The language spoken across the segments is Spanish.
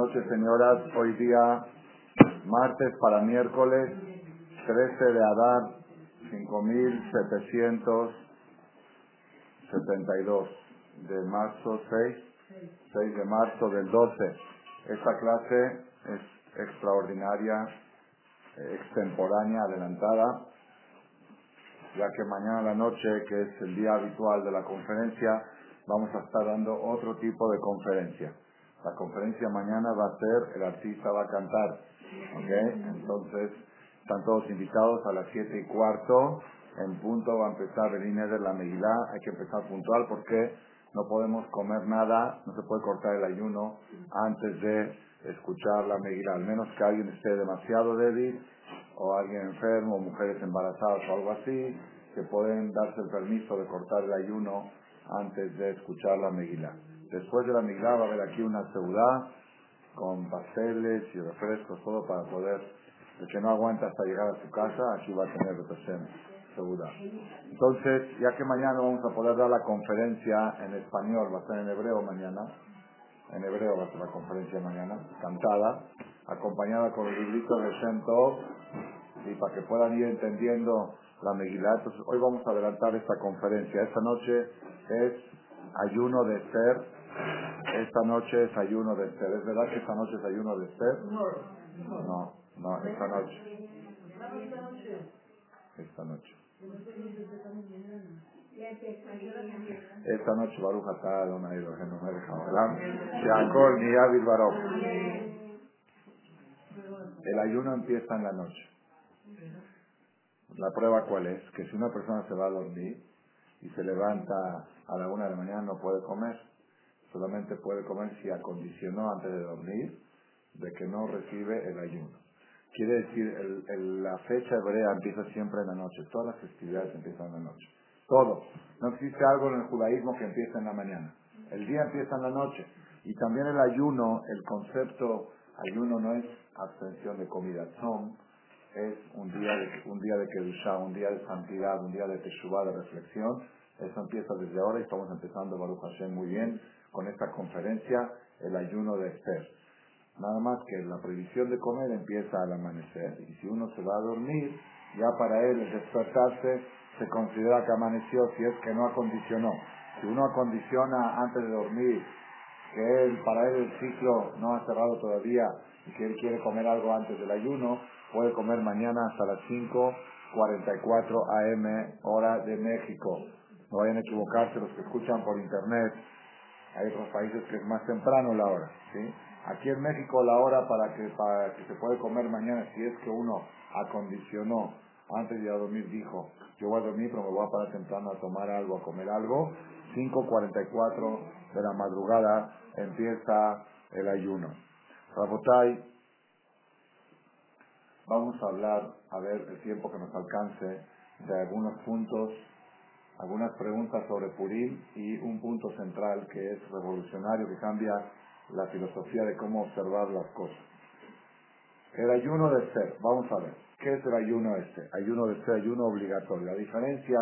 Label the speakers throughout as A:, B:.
A: Noches, señoras. Hoy día, martes para miércoles, 13 de Adar, 5772 de marzo 6, 6 de marzo del 12. Esta clase es extraordinaria, extemporánea, adelantada, ya que mañana a la noche, que es el día habitual de la conferencia, vamos a estar dando otro tipo de conferencia. La conferencia mañana va a ser, el artista va a cantar, ¿ok? Entonces, están todos invitados a las siete y cuarto, en punto va a empezar el INE de la Megilá, hay que empezar puntual porque no podemos comer nada, no se puede cortar el ayuno antes de escuchar la Megilá, al menos que alguien esté demasiado débil o alguien enfermo, mujeres embarazadas o algo así, que pueden darse el permiso de cortar el ayuno antes de escuchar la Megilá. Después de la Megilá va a haber aquí una ciudad con pasteles y refrescos, todo para poder, el que no aguanta hasta llegar a su casa, aquí va a tener representación, seguridad. Entonces, ya que mañana vamos a poder dar la conferencia en español, va a ser en hebreo mañana, en hebreo va a ser la conferencia mañana, cantada, acompañada con el librito de Shem Tov, y para que puedan ir entendiendo la Megilá. Entonces, hoy vamos a adelantar esta conferencia. Esta noche es ayuno de Esther. Esta noche es ayuno de Esther. ¿Es verdad que esta noche es ayuno de Esther? No, no, esta noche. Esta noche. Esta noche Baruch Atah Adonai Elohenu Melech Haolam Sheakol Niyavid Baruch El ayuno empieza en la noche. La prueba cuál es? Que si una persona se va a dormir y se levanta a la una de la mañana no puede comer. Solamente puede comer si acondicionó antes de dormir de que no recibe el ayuno. Quiere decir, el, la fecha hebrea empieza siempre en la noche. Todas las festividades empiezan en la noche. Todo. No existe algo en el judaísmo que empiece en la mañana. El día empieza en la noche. Y también el ayuno, el concepto ayuno no es abstención de comida. Son es un día de, un día de Kedushá, un día de santidad, un día de Teshuvah, de reflexión. Eso empieza desde ahora y estamos empezando, Baruch Hashem, muy bien con esta conferencia, el ayuno de Esther. Nada más que la prohibición de comer empieza al amanecer y si uno se va a dormir, ya para él el despertarse se considera que amaneció si es que no acondicionó. Si uno acondiciona antes de dormir, que él, para él el ciclo no ha cerrado todavía y que él quiere comer algo antes del ayuno, puede comer mañana hasta las 5.44 am hora de México. No vayan a equivocarse los que escuchan por internet. Hay otros países que es más temprano la hora. ¿sí? Aquí en México la hora para que, para que se puede comer mañana, si es que uno acondicionó antes de ir a dormir, dijo, yo voy a dormir pero me voy a parar temprano a tomar algo, a comer algo. 5.44 de la madrugada empieza el ayuno. Rabotai, vamos a hablar, a ver el tiempo que nos alcance, de algunos puntos, algunas preguntas sobre Purim y un punto central que es revolucionario, que cambia la filosofía de cómo observar las cosas. El ayuno de ser, vamos a ver, ¿qué es el ayuno ser? Ayuno de ser, ayuno obligatorio. La diferencia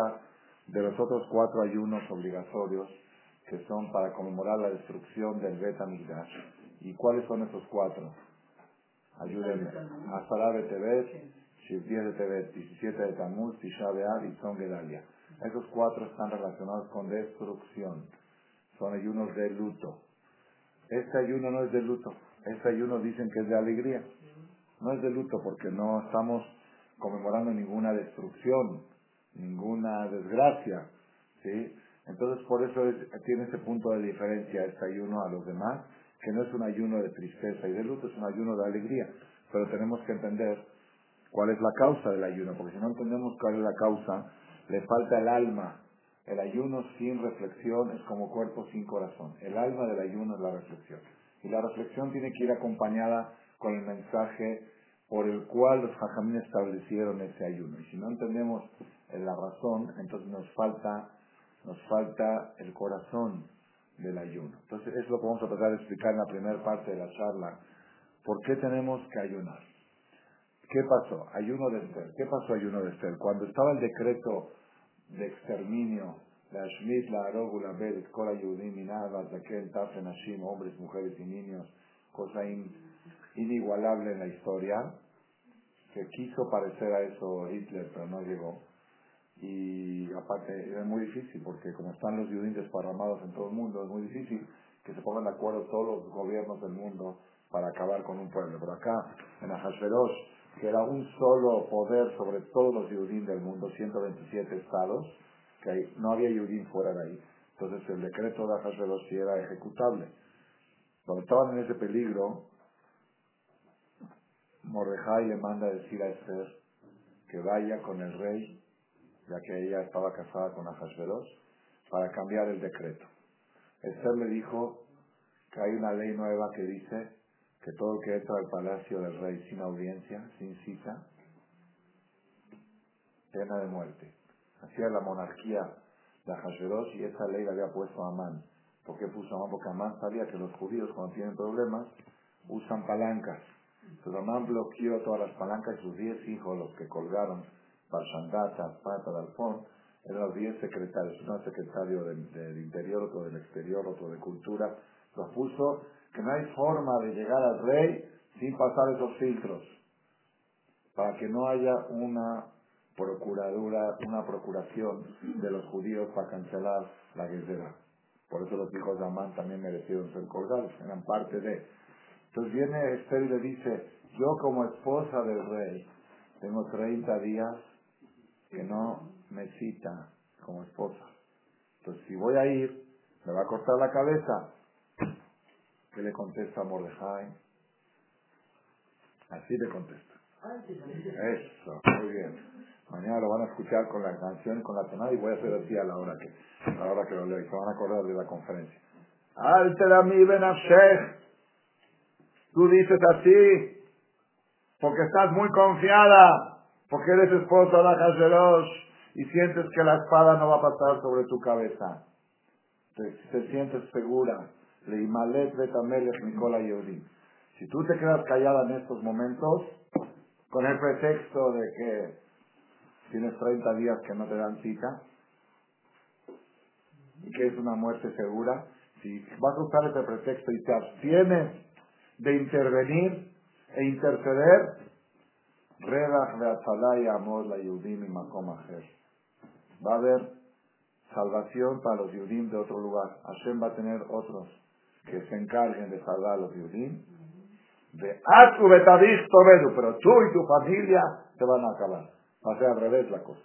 A: de los otros cuatro ayunos obligatorios que son para conmemorar la destrucción del Bet Amigdash. ¿Y cuáles son esos cuatro? Ayúdenme. Asara de Tebet, 10 de Tebet, 17 de Tammuz, Tisha B'Av y Son Gedalia. Esos cuatro están relacionados con destrucción. Son ayunos de luto. Este ayuno no es de luto. Este ayuno dicen que es de alegría. No es de luto porque no estamos conmemorando ninguna destrucción, ninguna desgracia. ¿sí? Entonces por eso es, tiene ese punto de diferencia este ayuno a los demás, que no es un ayuno de tristeza y de luto, es un ayuno de alegría. Pero tenemos que entender cuál es la causa del ayuno, porque si no entendemos cuál es la causa, le falta el alma. El ayuno sin reflexión es como cuerpo sin corazón. El alma del ayuno es la reflexión. Y la reflexión tiene que ir acompañada con el mensaje por el cual los jajamín establecieron ese ayuno. Y si no entendemos la razón, entonces nos falta, nos falta el corazón del ayuno. Entonces, eso es lo que vamos a tratar de explicar en la primera parte de la charla. ¿Por qué tenemos que ayunar? ¿Qué pasó? Ayuno de Esther. ¿Qué pasó ayuno de Esther? Cuando estaba el decreto de exterminio, la Shmit, la Arogu, la Bet, Kola Yudim, Minava, Zaken, Tafen, Hashim, hombres, mujeres y niños, cosa inigualable en la historia, que quiso parecer a eso Hitler, pero no llegó. Y aparte era muy difícil, porque como están los judíos desparramados en todo el mundo, es muy difícil que se pongan de acuerdo todos los gobiernos del mundo para acabar con un pueblo. Pero acá, en Ahasverosh, que era un solo poder sobre todos los judíos del mundo, 127 estados, que no había judíos fuera de ahí. Entonces el decreto de Ahasverosh era ejecutable. Cuando estaban en ese peligro, Mordejai le manda a decir a Esther que vaya con el rey, ya que ella estaba casada con Ahasverosh, para cambiar el decreto. Esther le dijo que hay una ley nueva que dice que todo el que entra al palacio del rey sin audiencia, sin cita, pena de muerte. Era la monarquía de Ahasverosh y esa ley la había puesto Amán. ¿Por qué puso Amán? Porque Amán sabía que los judíos cuando tienen problemas usan palancas. Entonces Amán bloqueó todas las palancas y sus diez hijos, los que colgaron, Barshandata, Pata, Dalfón, eran los diez secretarios. Uno secretario del, del interior, otro del exterior, otro de cultura. Los puso que no hay forma de llegar al rey sin pasar esos filtros. Para que no haya una procuradura, una procuración de los judíos para cancelar la guerra. Por eso los hijos de Amán también merecieron ser colgados, eran parte de. Entonces viene Esther y le dice, yo como esposa del rey tengo 30 días que no me cita como esposa. Entonces si voy a ir, me va a cortar la cabeza. ¿Qué le contesta a Mordejai? Así le contesta. Eso, muy bien. Mañana lo van a escuchar con la canción y con la tonada y voy a hacer así a la hora que, a la hora que lo leo. Se van a acordar de la conferencia. mi benafshech. Tú dices así porque estás muy confiada, porque eres esposa de la y sientes que la espada no va a pasar sobre tu cabeza. Te, te sientes segura. Leimalet betamelech Nicola. Si tú te quedas callada en estos momentos, con el pretexto de que tienes 30 días que no te dan cita y que es una muerte segura, si vas a usar ese pretexto y te abstienes de intervenir e interceder, y amor la Yudim y Va a haber salvación para los Yudim de otro lugar. Hashem va a tener otros que se encarguen de salvar los Yudim. De Atu pero tú y tu familia te van a acabar. Va a ser al revés la cosa.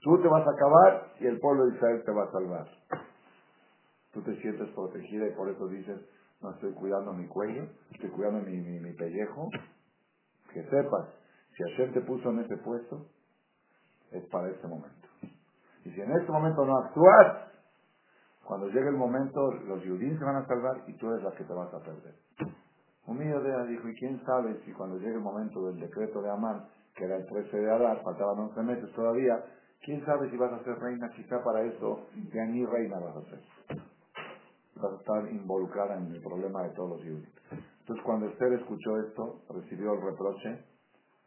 A: Tú te vas a acabar y el pueblo de Israel te va a salvar. Tú te sientes protegida y por eso dices, no estoy cuidando mi cuello, estoy cuidando mi, mi, pellejo. Que sepas, si Hashem te puso en ese puesto, es para este momento. Y si en este momento no actúas, cuando llegue el momento, los judíos se van a salvar y tú eres la que te vas a perder. Un de dijo, ¿y quién sabe si cuando llegue el momento del decreto de Amán, que era el 13 de Adar, faltaban 11 meses todavía, quién sabe si vas a ser reina, quizá para eso ya ni reina vas a ser. Vas a estar involucrada en el problema de todos los judíos. Entonces cuando Esther escuchó esto, recibió el reproche,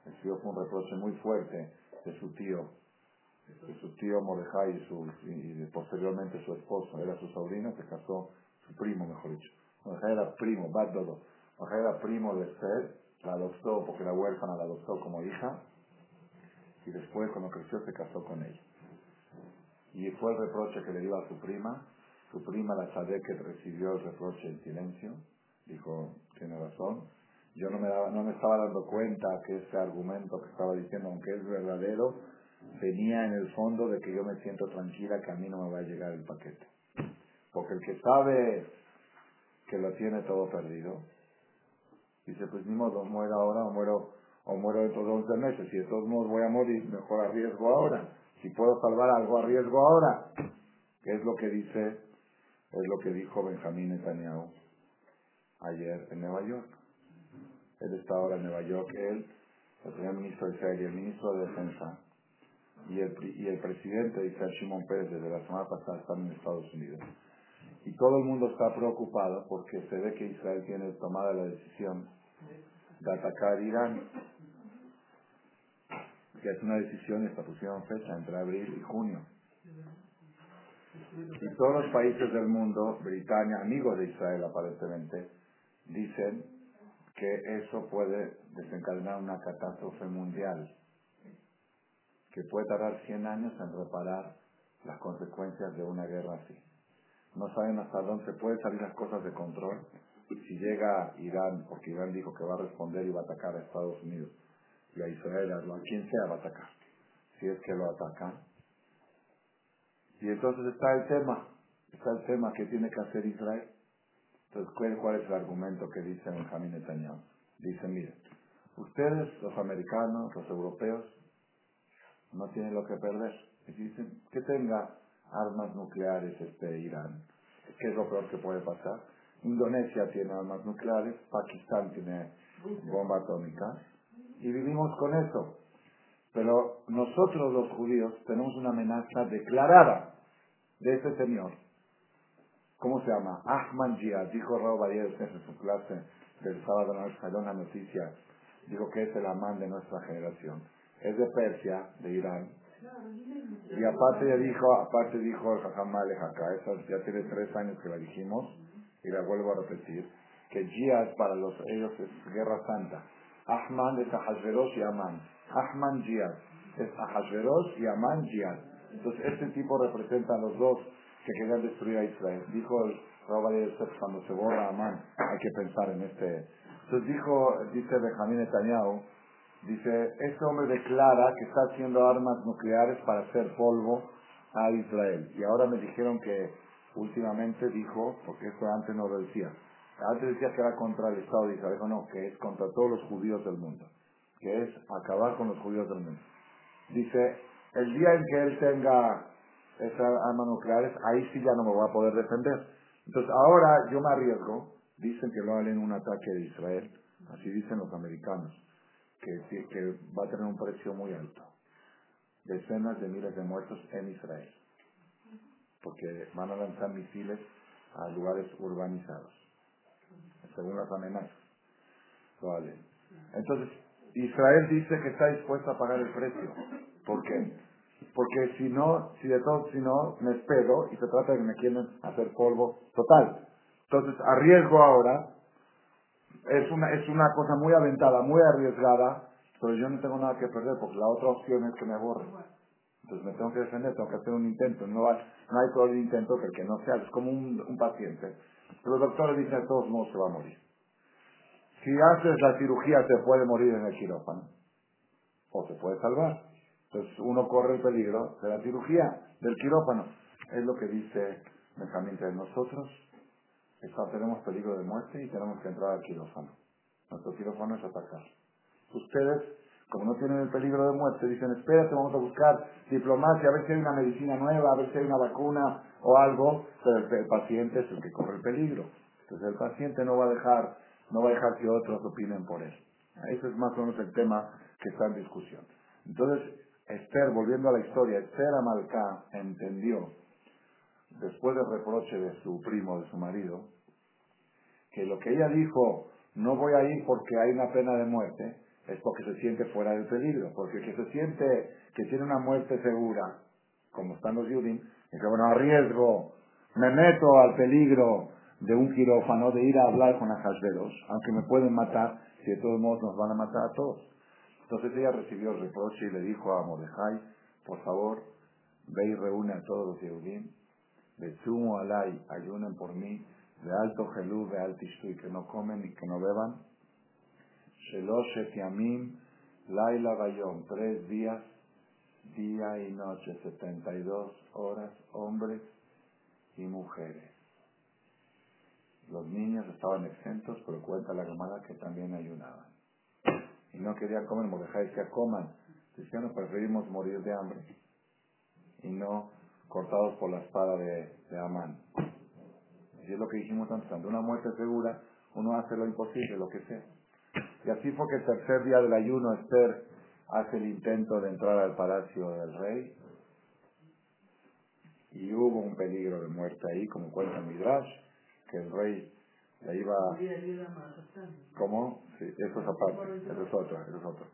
A: recibió un reproche muy fuerte de su tío, su tío Mordejai y, su, posteriormente su esposo, era su sobrino, se casó, su primo mejor dicho. Mordejai era primo, Baddodo. Mordejai era primo de Esther, la adoptó porque la huérfana la adoptó como hija y después cuando creció se casó con ella. Y fue el reproche que le dio a su prima. Su prima, la que recibió el reproche en silencio. Dijo, tiene razón. Yo no me, daba, no me estaba dando cuenta que ese argumento que estaba diciendo, aunque es verdadero, venía en el fondo de que yo me siento tranquila que a mí no me va a llegar el paquete. Porque el que sabe que lo tiene todo perdido, Dice, pues ni modo, muero ahora o muero, o muero dentro de 11 meses. Si de todos modos voy a morir, mejor arriesgo ahora. Si puedo salvar algo, arriesgo ahora. ¿Qué es lo que dice, es lo que dijo Benjamín Netanyahu ayer en Nueva York. Él está ahora en Nueva York, él, el primer ministro de Israel y el ministro de Defensa y el, y el presidente de Israel, Shimon Pérez, desde la semana pasada están en Estados Unidos. Y todo el mundo está preocupado porque se ve que Israel tiene tomada la decisión de atacar Irán, que es una decisión, esta pusieron fecha entre abril y junio. Y todos los países del mundo, Britania, amigos de Israel aparentemente, dicen que eso puede desencadenar una catástrofe mundial, que puede tardar 100 años en reparar las consecuencias de una guerra así. No saben hasta dónde pueden salir las cosas de control. Si llega Irán, porque Irán dijo que va a responder y va a atacar a Estados Unidos y a Israel, a quien sea va a atacar, si es que lo atacan. Y entonces está el tema, está el tema que tiene que hacer Israel. Entonces, ¿cuál, es el argumento que dice Benjamín Netanyahu? Dice, mire, ustedes, los americanos, los europeos, no tienen lo que perder. Y dicen que tenga armas nucleares este Irán. ¿Qué es lo peor que puede pasar? Indonesia tiene armas nucleares, Pakistán tiene bomba atómica y vivimos con eso. Pero nosotros los judíos tenemos una amenaza declarada de ese señor ¿Cómo se llama? Ahmad Jihad, dijo Raúl Badía en su clase del sábado salió una noticia, dijo que es el amán de nuestra generación. Es de Persia, de Irán. Y aparte ya dijo, aparte dijo el Jajam acá, ya tiene tres años que la dijimos, y la vuelvo a repetir, que Jihad para los ellos es guerra santa. Ahmad es Ahasveros y Amán. Ahmad Jihad es Ahasveros y Amán Jihad. Entonces este tipo representa a los dos que querían destruir a Israel. Dijo el Rabbi cuando se borra Amán, hay que pensar en este. Entonces dijo, dice Benjamín Netanyahu, dice, este hombre declara que está haciendo armas nucleares para hacer polvo a Israel. Y ahora me dijeron que últimamente dijo, porque esto antes no lo decía, antes decía que era contra el Estado de Israel, dijo no, que es contra todos los judíos del mundo, que es acabar con los judíos del mundo. Dice, el día en que él tenga esas armas nucleares, ahí sí ya no me voy a poder defender. Entonces ahora yo me arriesgo, dicen que lo en un ataque de Israel, así dicen los americanos, que, que va a tener un precio muy alto. Decenas de miles de muertos en Israel, porque van a lanzar misiles a lugares urbanizados, según las amenazas. Vale. Entonces, Israel dice que está dispuesto a pagar el precio. ¿Por qué? Porque si no, si de todo, si no, me espero y se trata de que me quieren hacer polvo total. Entonces, arriesgo ahora, es una, es una cosa muy aventada, muy arriesgada, pero yo no tengo nada que perder porque la otra opción es que me borre. Entonces me tengo que defender, tengo que hacer un intento. No hay, no hay el intento que el que no sea, es como un, un paciente. Los doctores dicen, de todos modos se va a morir. Si haces la cirugía, se puede morir en el quirófano. O se puede salvar. Entonces uno corre el peligro de la cirugía, del quirófano. Es lo que dice Benjamín de nosotros. Tenemos peligro de muerte y tenemos que entrar al quirófano. Nuestro quirófano es atacar. Ustedes, como no tienen el peligro de muerte, dicen, espérate, vamos a buscar diplomacia, a ver si hay una medicina nueva, a ver si hay una vacuna o algo, pero el, paciente es el que corre el peligro. Entonces el paciente no va a dejar, no va a dejar que otros opinen por él. Ese es más o menos el tema que está en discusión. Entonces, Esther, volviendo a la historia, Esther Amalcá entendió, después del reproche de su primo, de su marido, que lo que ella dijo, no voy a ir porque hay una pena de muerte, es porque se siente fuera del peligro, porque que se siente que tiene una muerte segura, como están los Yudim, y que bueno, arriesgo, me meto al peligro de un quirófano, de ir a hablar con Ajasveros, aunque me pueden matar, si de todos modos nos van a matar a todos. Entonces ella recibió el reproche y le dijo a Mordejai, por favor, ve y reúne a todos los Yehudim, de sumo alay, ayunen por mí, de alto gelú, de alto y que no comen y que no beban. Sheloshet yamim, laila bayom, tres días, día y noche, 72 horas, hombres y mujeres. Los niños estaban exentos, pero cuenta la llamada que también ayunaban y no querían comer, Mordejai decía, coman. Decían, preferimos morir de hambre y no cortados por la espada de, de Amán. Es lo que dijimos antes, ante una muerte segura, uno hace lo imposible, lo que sea. Y así fue que el tercer día del ayuno, Esther hace el intento de entrar al palacio del rey. Y hubo un peligro de muerte ahí, como cuenta Midrash, que el rey le iba... ¿Cómo? Sí, eso es aparte, eso es otra, eso es otra.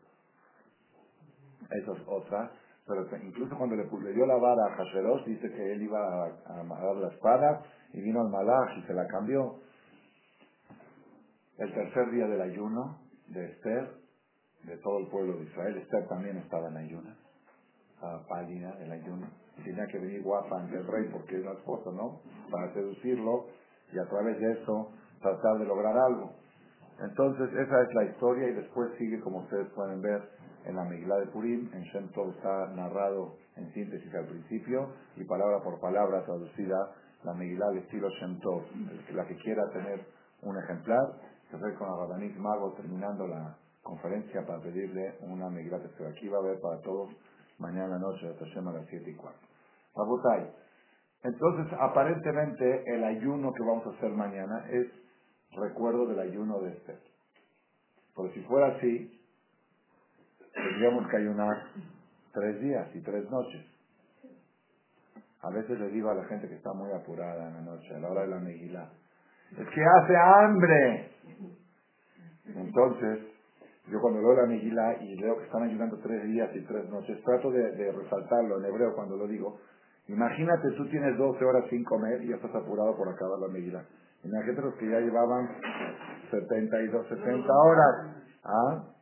A: Eso es otra. Pero incluso cuando le, le dio la vara a Hasherosh, dice que él iba a, a, dar la espada y vino al Malach y se la cambió. el tercer día del ayuno de Esther, de todo el pueblo de Israel. Esther también estaba en ayuno, estaba pálida el ayuno. Tenía que venir guapa ante el rey porque es la esposa, ¿no? Para seducirlo y a través de eso tratar de lograr algo. Entonces, esa es la historia y después sigue, como ustedes pueden ver, en la Megilá de Purim. En Shem Tov está narrado en síntesis al principio y palabra por palabra traducida la Megilá de estilo Shem Tov. La que quiera tener un ejemplar, se ve con Rabbanit Mago terminando la conferencia para pedirle una Megilá que aquí va a haber para todos mañana noche, hasta a las 7 y cuarto. Entonces, aparentemente, el ayuno que vamos a hacer mañana es recuerdo del ayuno de Esther. Pero si fuera así, tendríamos que ayunar tres días y tres noches. A veces le digo a la gente que está muy apurada en la noche, a la hora de la megila, es que hace hambre. Entonces, yo cuando leo la megila y leo que están ayunando tres días y tres noches, trato de, resaltarlo en hebreo cuando lo digo. Imagínate, tú tienes 12 horas sin comer y ya estás apurado por acabar la megila. Imagínate los que ya llevaban 72, 70 horas. ¿Ah?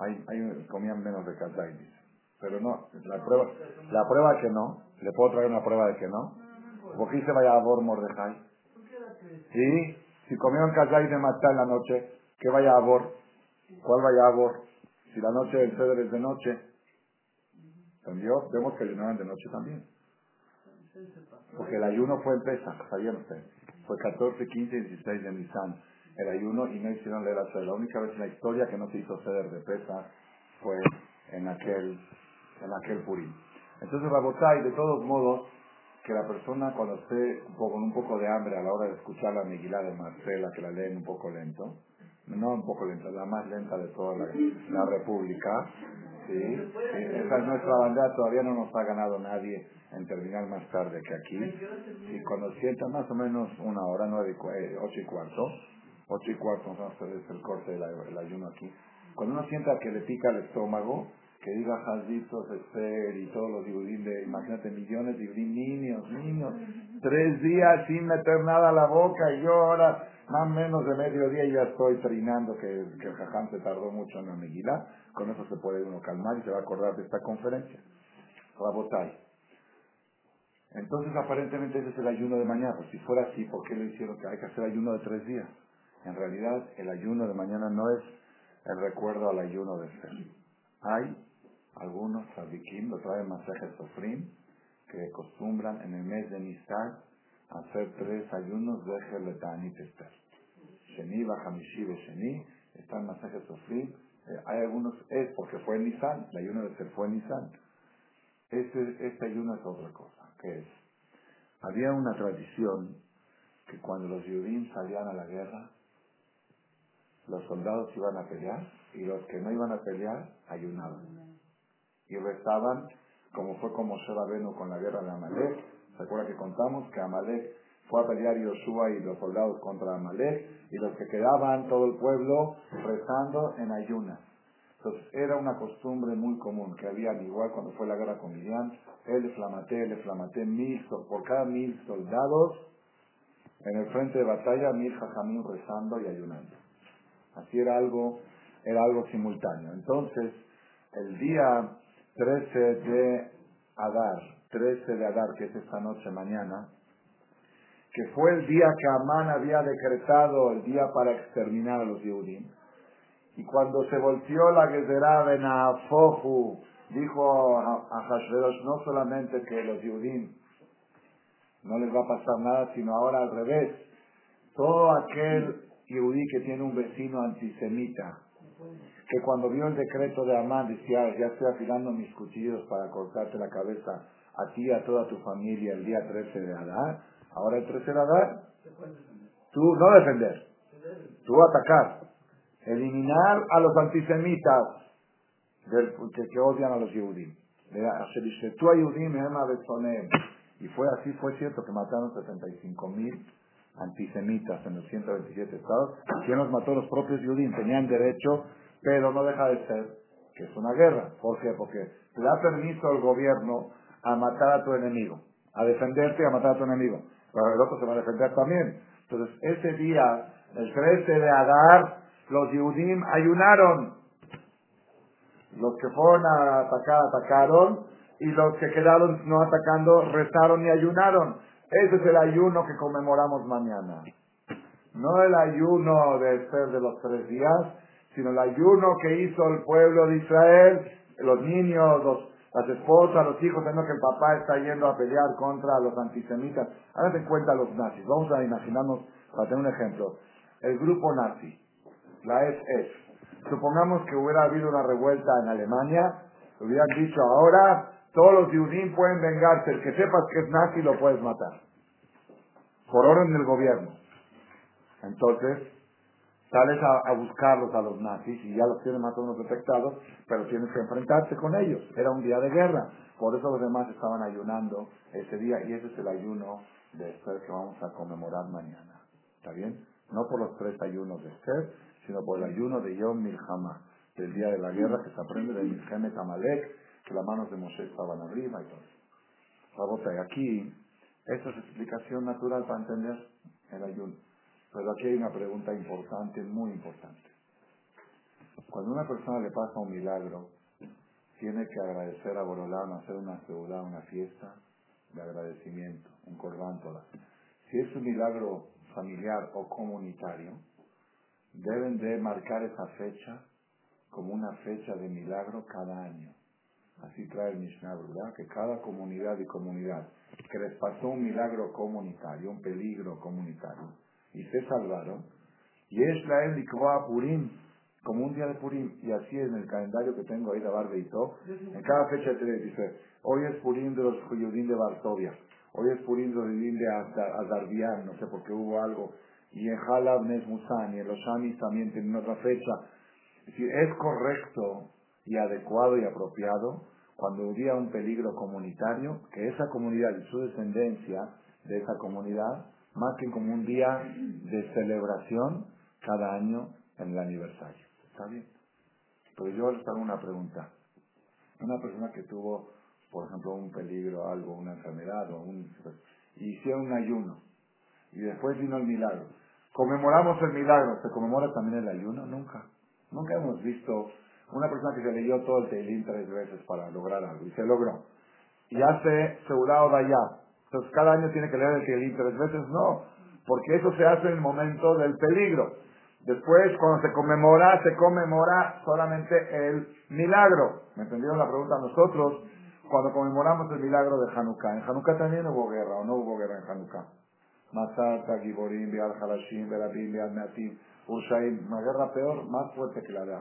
A: Hay, hay, comían menos de Kazay, Pero no, la prueba, la prueba que no, le puedo traer una prueba de que no. ¿Por qué se vaya a Bor Mordejai? ¿Sí? Si comieron Kazay de matar en la noche, ¿qué vaya a Bor? ¿Cuál vaya a Bor? Si la noche del Ceder es de noche, ¿entendió? Vemos que ayunaban de noche también. Porque el ayuno fue en Pesa, ¿sabían ustedes? Fue 14, 15 y 16 de Nisan el ayuno y no hicieron leer a La única vez en la historia que no se hizo ceder de Pesa fue en aquel, en aquel Purim. Entonces, Rabotai, de todos modos, que la persona cuando esté con un poco de hambre a la hora de escuchar la Megilá de Marcela, que la leen un poco lento, no un poco lenta, la más lenta de toda la, República, ¿sí? esa es nuestra bandera, todavía no nos ha ganado nadie en terminar más tarde que aquí, y cuando sienta más o menos una hora, nueve, eh, ocho y cuarto, ocho y cuarto, vamos a hacer el corte del ayuno aquí, cuando uno sienta que le pica el estómago, que diga Jazitos, Esther y todos los Yudim de, imagínate, millones de niños, niños, tres días sin meter nada a la boca y yo ahora, más o menos de mediodía ya estoy trinando que, que el jajam se tardó mucho en la Megilá, con eso se puede uno calmar y se va a acordar de esta conferencia. Rabotai. Entonces aparentemente ese es el ayuno de mañana, pues si fuera así, ¿por qué le hicieron que hay que hacer ayuno de tres días? En realidad el ayuno de mañana no es el recuerdo al ayuno de Esther. Hay algunos sadikim, lo traen masajes sofrim, que acostumbran en el mes de Nisan hacer tres ayunos de Geletanit Esther. Sheni, Bajamishi, Sheni, están masajes sofrim. Eh, hay algunos, es porque fue en Nisan, el ayuno de Esther fue en Nisan. Este, este ayuno es otra cosa, que es, había una tradición que cuando los judíos salían a la guerra, los soldados iban a pelear y los que no iban a pelear ayunaban y rezaban, como fue como Rabenu con la guerra de Amalek. ¿Se acuerda que contamos que Amalek fue a pelear Yoshua y los soldados contra Amalek y los que quedaban, todo el pueblo, rezando en ayunas? Entonces era una costumbre muy común que había, igual cuando fue la guerra con Midian, el flamaté, el flamaté, mil, por cada mil soldados, en el frente de batalla, mil jajamín rezando y ayunando. Así era algo, era algo simultáneo. Entonces, el día 13 de Adar, 13 de Adar, que es esta noche mañana, que fue el día que Amán había decretado el día para exterminar a los Yehudim. Y cuando se volteó la Gezerá de Naafohu, dijo a Hashverosh no solamente que los Yehudim no les va a pasar nada, sino ahora al revés. Todo aquel Yehudí que tiene un vecino antisemita, que cuando vio el decreto de Amán decía, ya estoy afilando mis cuchillos para cortarte la cabeza a ti y a toda tu familia el día 13 de Adar, ahora el 13 de Adar, tú no defender, tú atacar, eliminar a los antisemitas del, que, odian a los Yehudim. Y fue así, fue cierto que mataron 75 mil antisemitas en los 127 estados. ¿Quién los mató? Los propios judíos. Tenían derecho, pero no deja de ser que es una guerra. ¿Por qué? Porque le da permiso al gobierno a matar a tu enemigo, a defenderte y a matar a tu enemigo. Pero el otro se va a defender también. Entonces, ese día El 13 de Adar, los Yehudim ayunaron. Los que fueron a atacar, atacaron. Y los que quedaron no atacando, rezaron y ayunaron. Ese es el ayuno que conmemoramos mañana. No el ayuno de ser de los tres días, sino el ayuno que hizo el pueblo de Israel, los niños, las esposas, los hijos, sabiendo que el papá está yendo a pelear contra los antisemitas. Háganse cuenta los nazis. Vamos a imaginarnos, para tener un ejemplo, el grupo nazi, la SS. Supongamos que hubiera habido una revuelta en Alemania, hubieran dicho ahora, todos los judíos pueden vengarse, el que sepas que es nazi lo puedes matar. Por orden del gobierno. Entonces, sales a, buscarlos a los nazis y ya los tienes más o menos detectados, pero tienes que enfrentarte con ellos. Era un día de guerra. Por eso los demás estaban ayunando ese día y ese es el ayuno de Esther que vamos a conmemorar mañana. ¿Está bien? No por los tres ayunos de Esther, sino por el ayuno de Yom Milhama, del día de la guerra que se aprende de Milhemet Amalek, las manos de Moshe estaban arriba y todo. y aquí, esta es explicación natural para entender el ayuno. Pero aquí hay una pregunta importante, muy importante. Cuando una persona le pasa un milagro, tiene que agradecer a Borolán, hacer una ciudad, una fiesta de agradecimiento, un corbán toda. Si es un milagro familiar o comunitario, deben de marcar esa fecha como una fecha de milagro cada año. Así trae el Mishnah ¿verdad? que cada comunidad y comunidad que les pasó un milagro comunitario, un peligro comunitario, y se salvaron. Y es la a Purim, como un día de Purim. Y así en el calendario que tengo ahí de Barbeito, en cada fecha te dice, hoy es Purim de los judíos de Varsovia, hoy es Purim de los judíos de Azarbián, no sé por qué hubo algo. Y en Halab Nes Musan, y en los Shamis también tienen otra fecha. Es decir, es correcto y adecuado y apropiado cuando hubiera un peligro comunitario, que esa comunidad y su descendencia de esa comunidad más que como un día de celebración cada año en el aniversario. ¿Está bien? Pero yo les hago una pregunta. Una persona que tuvo, por ejemplo, un peligro, algo, una enfermedad, o un, y hicieron un ayuno, y después vino el milagro. Conmemoramos el milagro, ¿se conmemora también el ayuno? Nunca. Nunca hemos visto una persona que se leyó todo el Teilín tres veces para lograr algo, y se logró. Y hace Seulao allá entonces cada año tiene que leer el Tehilim tres veces, no, porque eso se hace en el momento del peligro. Después, cuando se conmemora, se conmemora solamente el milagro. ¿Me entendieron la pregunta? Nosotros, cuando conmemoramos el milagro de Hanukkah, en Hanukkah también hubo guerra, o no hubo guerra en Hanukkah. Masata, Giborim, Beal Halashim, Berabim, Beal Meatim, Urshaim, una guerra peor, más fuerte que la de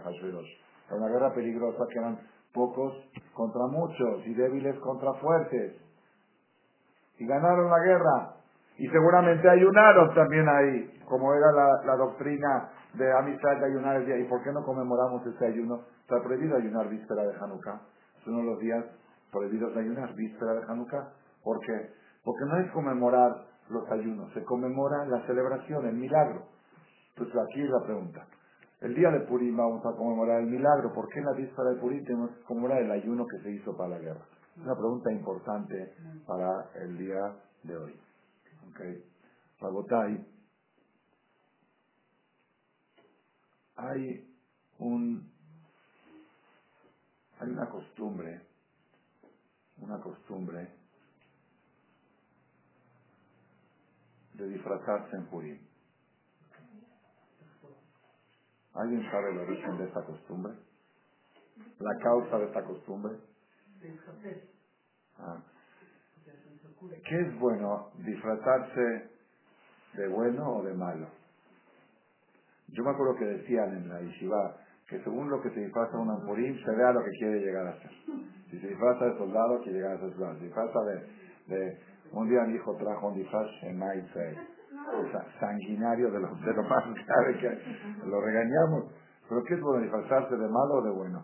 A: Ahashverosh. Una guerra peligrosa que eran pocos contra muchos y débiles contra fuertes y ganaron la guerra. Y seguramente ayunaron también ahí, como era la, doctrina de amistad de ayunar el día. ¿Y por qué no conmemoramos ese ayuno? Está prohibido ayunar víspera de Hanukkah. Es uno de los días prohibidos de ayunar, víspera de Hanukkah. ¿Por qué? Porque no es conmemorar los ayunos, se conmemora la celebración, el milagro. Entonces aquí es la pregunta. El día de Purim vamos a conmemorar el milagro. ¿Por qué en la víspera de Purim tenemos que conmemorar el ayuno que se hizo para la guerra? Una pregunta importante para el día de hoy. Okay. Hay un hay una costumbre, una costumbre de disfrazarse en Purim. ¿Alguien sabe el origen de esta costumbre? ¿La causa de esta costumbre? Ah. ¿Qué es bueno? ¿Disfrazarse de bueno o de malo? Yo me acuerdo que decían en la Yeshiva que según lo que se disfraza un ampurín, se vea lo que quiere llegar a ser. Si se disfraza de soldado, quiere llegar a ser soldado. Si se disfraza de, Un día mi hijo trajo un disfraz en Night sanguinario de lo, de lo más grave que lo regañamos. ¿Pero qué es bueno, disfrazarse de malo o de bueno?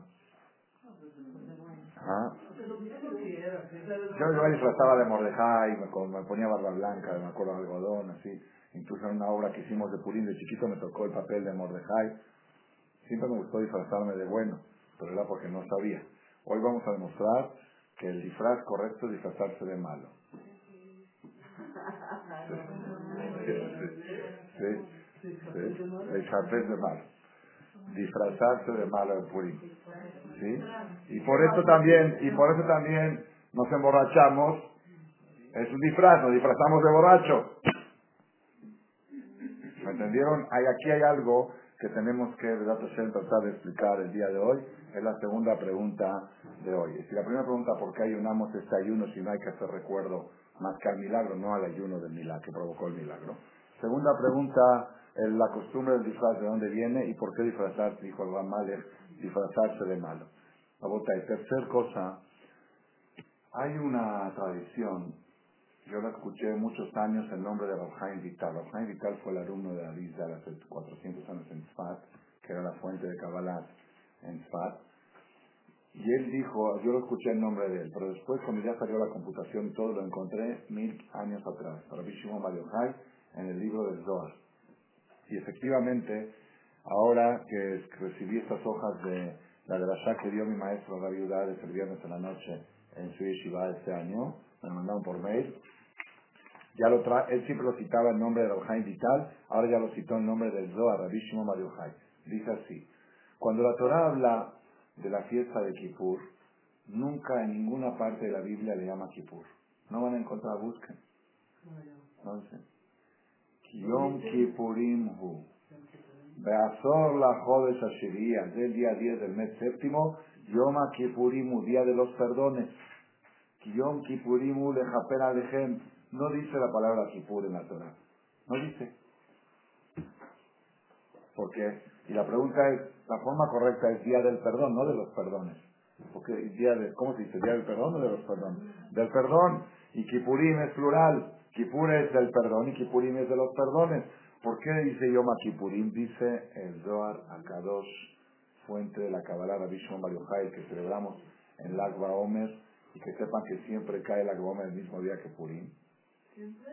A: ¿Ah? Yo me disfrazaba de Mordejai, me, me ponía barba blanca, me acuerdo de algodón, así. Incluso en una obra que hicimos de Purín de chiquito me tocó el papel de Mordejai. Siempre me gustó disfrazarme de bueno, pero era porque no sabía. Hoy vamos a demostrar que el disfraz correcto es disfrazarse de malo. Leisharpes de malo. Disfrazarse de malo en Purim. ¿Sí? Y por eso también, y por eso también nos emborrachamos. Es un disfraz, nos disfrazamos de borracho. ¿Me entendieron? Hay, aquí hay algo que tenemos que tratar de explicar el día de hoy. Es la segunda pregunta de hoy. Si la primera pregunta, ¿por qué ayunamos este ayuno si no hay que hacer recuerdo más que al milagro, no al ayuno del milagro que provocó el milagro? Segunda pregunta, la costumbre del disfraz, ¿de dónde viene y por qué disfrazarse? Dijo el Ramalek, disfrazarse de malo. La bota. Y tercer cosa, hay una tradición yo la escuché muchos años el nombre de Rabhaim Vital. Rabhaim Vital fue el alumno de Arizal hace 400 años en Sfat, que era la fuente de Kabbalah en Sfat. Y él dijo, yo lo escuché el nombre de él, pero después cuando ya salió la computación todo lo encontré mil años atrás, Rabbi Shimon Mario en el libro del Zohar. Y efectivamente, ahora que recibí estas hojas de la grasha que dio mi maestro Rabbi Udades el viernes en la noche en su yeshiva este año, me lo mandaron por mail, ya lo tra él siempre lo citaba el nombre de Rabhaim Vital, ahora ya lo citó el nombre del Zohar, Rabbi Shimon Dice así, cuando la Torah habla de la fiesta de Kippur, nunca en ninguna parte de la Biblia le llama Kippur. No van a encontrar, busquen. Entonces, Yom Kippurim Hu. Beazor la Jodes Ashiria, del día 10 del mes séptimo, Yom Kippurim día de los perdones. Yom Kippurim Hu Lejaper Alechem, no dice la palabra Kippur en la Torah. No dice. ¿Por qué? Y la pregunta es, la forma correcta es día del perdón, no de los perdones. Porque día de, ¿cómo se dice? ¿Día del perdón o de los perdones? Del perdón. Y Kippurim es plural. Kippur es del perdón y Kippurim es de los perdones. ¿Por qué dice Yom Kippurim? Dice el Zohar Akadosh, fuente de la Kabbalah Rabbi Shimon que celebramos en Lagba Omer, y que sepan que siempre cae Lagba Omer el mismo día que Purim.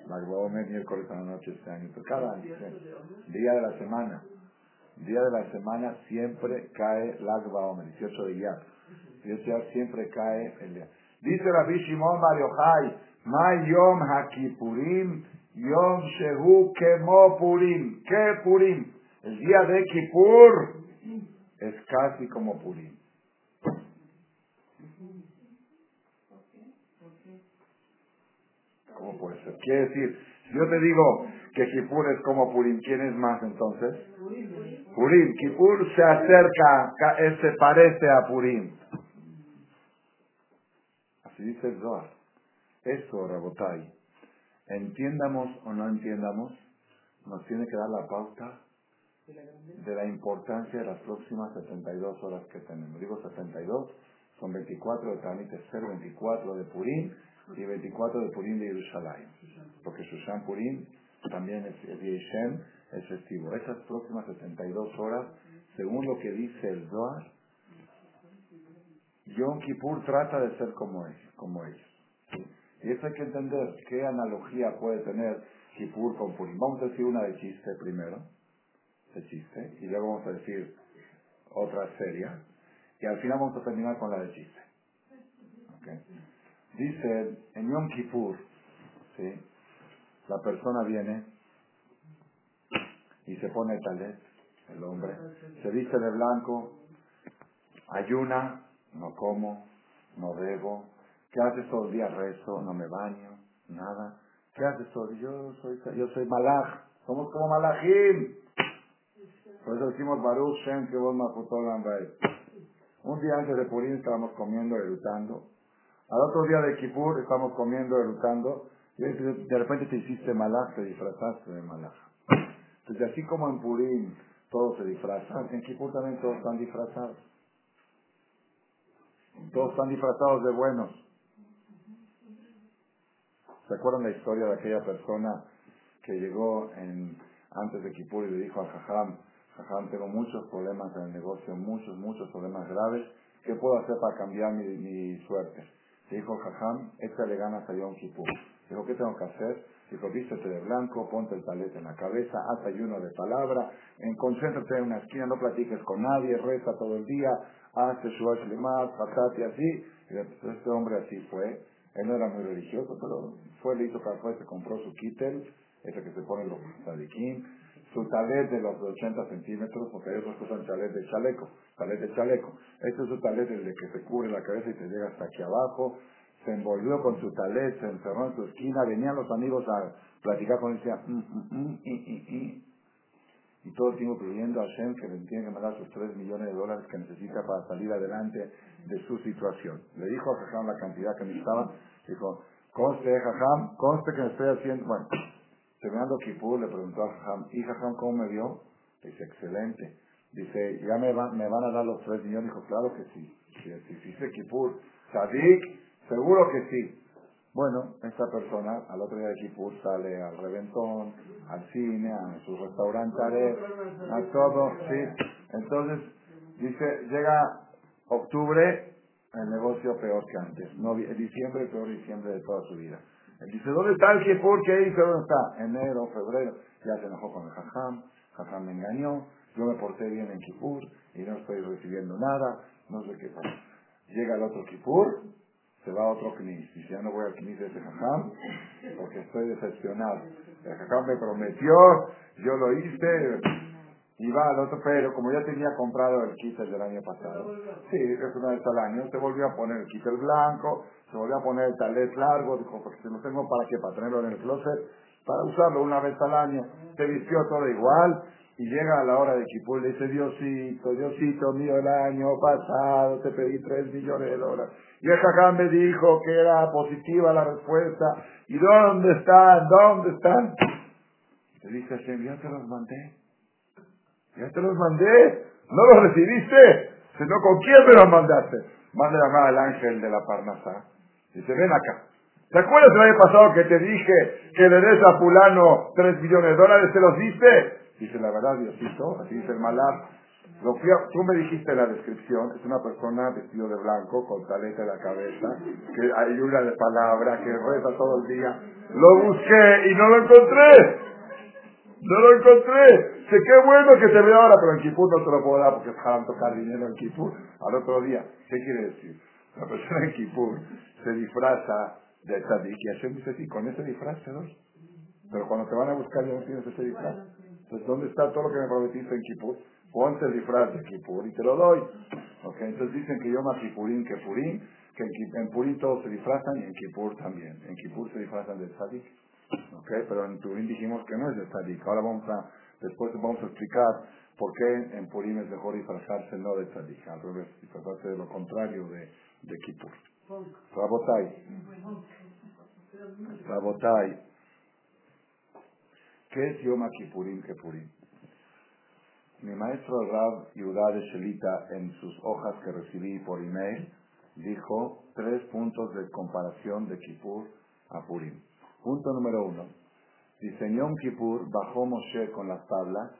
A: Magbomer, miércoles a la noche este año. cada año, día de la semana. Día de la semana siempre cae Lagba Omer, 18 de Iyar. 18 siempre cae el día. Dice Rabbi Shimon Bar Yochai, Ma Yom HaKipurim, Yom Shehu Kemo Purim. ¿Qué Purim? El día de Kippur es casi como Purim. ¿Cómo puede ser? Quiere decir, yo te digo que Kipur es como Purim, ¿quién es más entonces? Purim. Kipur se acerca, se parece a Purim. Así dice el Zohar. Eso, Rabotai, entiendamos o no entiendamos, nos tiene que dar la pauta de la importancia de las próximas 72 horas que tenemos. Digo 72, son 24 de Tanit ser 24 de Purim y 24 de Purim de Jerusalén. Porque Shushan Purim también es, es es festivo. Esas próximas 72 horas, según lo que dice el Zohar, Yom Kippur trata de ser como ellos. Como ellos. Y eso hay que entender qué analogía puede tener Kippur con Purim. Vamos a decir una de chiste primero, de chiste, y luego vamos a decir otra seria, y al final vamos a terminar con la de chiste. Dice, en Yom Kippur, ¿sí? la persona viene y se pone talet, el hombre, se viste de blanco, ayuna, no como, no bebo, ¿qué haces todo el día? Rezo, no me baño, nada. ¿Qué haces todo? Yo soy, yo soy malaj, somos como malajim. Por eso decimos Baruch Shem que vos Un día antes de Purim estábamos comiendo, edutando, al otro día de Kippur estamos comiendo, eructando, y de repente te hiciste malaj, te disfrazaste de malaj. Entonces, así como en Purim todos se disfrazan, en Kippur también todos están disfrazados. Todos están disfrazados de buenos. ¿Se acuerdan la historia de aquella persona que llegó antes de Kippur y le dijo a Jajam, Jajam, tengo muchos problemas en el negocio, muchos, muchos problemas graves, ¿qué puedo hacer para cambiar mi, suerte? Dijo Jajam, échale ganas a Yom Kippur. Dijo, ¿qué tengo que hacer? Dijo, vístete de blanco, ponte el talete en la cabeza, haz ayuno de palabra, en, concéntrate en una esquina, no platiques con nadie, reza todo el día, haz Shuash Limat, y así. Y este hombre así fue. Él no era muy religioso, pero fue, le hizo fue, se compró su kittel, ese que se pone los sadiquín, su talet de los 80 centímetros, porque hay usan talet de chaleco, talet de chaleco. Este es su talet de que se cubre la cabeza y te llega hasta aquí abajo. Se envolvió con su talet, se encerró en su esquina, venían los amigos a platicar con él y decían, mm, mm, mm, y todo el tiempo pidiendo a Hashem que le tiene que mandar sus 3 millones de dólares que necesita para salir adelante de su situación. Le dijo a Jajam la cantidad que necesitaba, dijo, conste Jajam, conste que me estoy haciendo, bueno, terminando Kipur le preguntó a Jajam, ¿y Jajam cómo me vio? Dice, excelente. Dice, ¿ya me, me van a dar los 3 millones? Dijo, claro que sí. Si dice Kipur, Sadik, seguro que sí. Bueno, esta persona al otro día de Kipur sale al reventón, al cine, a su restaurante, a todo, sí. Entonces, dice, llega octubre, el negocio peor que antes. No, diciembre, peor diciembre de toda su vida. Él dice, ¿dónde está el Kipur? ¿Qué hizo? ¿Dónde está? Enero, febrero. Ya se enojó con el Jajam. Jajam me engañó. Yo me porté bien en Kipur y no estoy recibiendo nada. No sé qué pasa. Llega el otro Kipur se va a otro knis. Dice, ya no voy al knis de ese jajam porque estoy decepcionado. El jajam me prometió, yo lo hice, y va al otro, pero como ya tenía comprado el kit del año pasado, sí, es una vez al año, se volvió a poner el kit el blanco, se volvió a poner el talet largo, dijo, porque si lo tengo para qué, para tenerlo en el closet, para usarlo una vez al año, se vistió todo igual, y llega a la hora de Kipur le dice, Diosito, Diosito mío, el año pasado te pedí tres millones de dólares. Y el jajam me dijo que era positiva la respuesta. ¿Y dónde están? ¿Dónde están? Y le dice Hashem, ya te los mandé. Ya te los mandé. ¿No los recibiste? Sino, ¿con quién me los mandaste? Manda llamar al ángel de la Parnasá. Dice, ven acá. ¿Te acuerdas el año pasado que te dije que le des a fulano tres millones de dólares? ¿Te los diste? Dice, la verdad, Diosito, así dice el malar. Lo tú me dijiste la descripción, es una persona vestido de blanco, con taleta en la cabeza, que hay una de palabra, que reza todo el día. Lo busqué y no lo encontré. No lo encontré. Sé qué bueno que te veo ahora, pero en Kipur no te lo puedo dar porque haram tocar dinero en Kipur. Al otro día, ¿qué quiere decir? La persona en Kipur se disfraza de tzadik y dice, sí, con ese disfraz. Pero cuando te van a buscar ya no tienes ese disfraz. Entonces, ¿dónde está todo lo que me prometiste en Kipur? Ponte el disfraz de Kipur y te lo doy. Okay, entonces dicen que yo más Kipurín que Purín, que en, Purín todos se disfrazan y en Kipur también. En Kipur se disfrazan de Tzadik. Okay, pero en Purín dijimos que no es de Tzadik. Ahora vamos a, después vamos a explicar por qué en Purín es mejor disfrazarse no de Tzadik. Al revés, disfrazarse de lo contrario de, de Kipur. Rabotai. Rabotai. ¿Qué es Yom Kippurim Kippurim? Mi maestro Rab Yudá de Shelita, en sus hojas que recibí por email, dijo tres puntos de comparación de Kippur a Purim. Punto número uno. Diseñó un Kippur, bajó Moshe con las tablas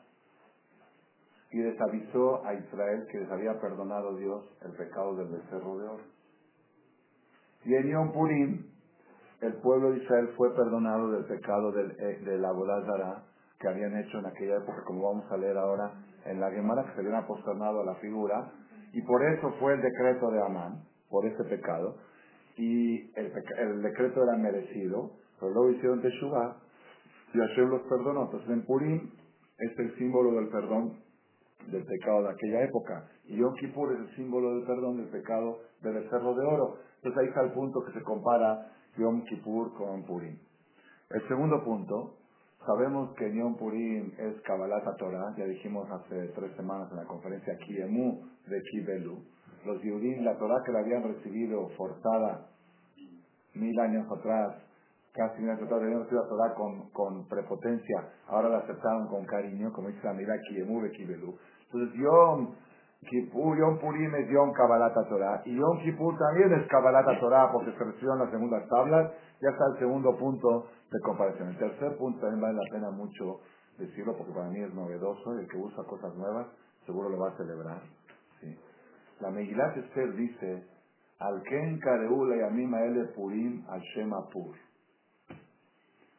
A: y les avisó a Israel que les había perdonado Dios el pecado del becerro de oro. Y en Yom Purim el pueblo de Israel fue perdonado del pecado del, eh, de la que habían hecho en aquella época, como vamos a leer ahora en la Gemara, que se habían aposternado a la figura, y por eso fue el decreto de Amán, por ese pecado, y el, decreto era merecido, pero luego hicieron Teshuvah, y Hashem los perdonó. Entonces en Purim es el símbolo del perdón del pecado de aquella época, y Yom Kippur es el símbolo del perdón del pecado del becerro de oro. Entonces ahí está el punto que se compara Yom Kippur con Purim. El segundo punto, sabemos que Yom Purim es Kabbalat Torah, ya dijimos hace tres semanas en la conferencia Kiemu de Kibelu. Los Yudim, la Torah que la habían recibido forzada mil años atrás, casi mil años atrás, habían recibido la Torah con, con prepotencia, ahora la aceptaron con cariño, como dice la mira Kiemu de Kibelu. Entonces Yom Kippur, Yom Purim es Yom Kabbalata Torah. Y Yom Kippur también es Kabbalata Torah porque se recibió en las segundas tablas. Ya está el segundo punto de comparación. El tercer punto también vale la pena mucho decirlo porque para mí es novedoso y el que busca cosas nuevas seguro lo va a celebrar. ¿sí? La Megilat Esther dice, Al Ken Kareula y Amima Ele Purim al Shema Pur.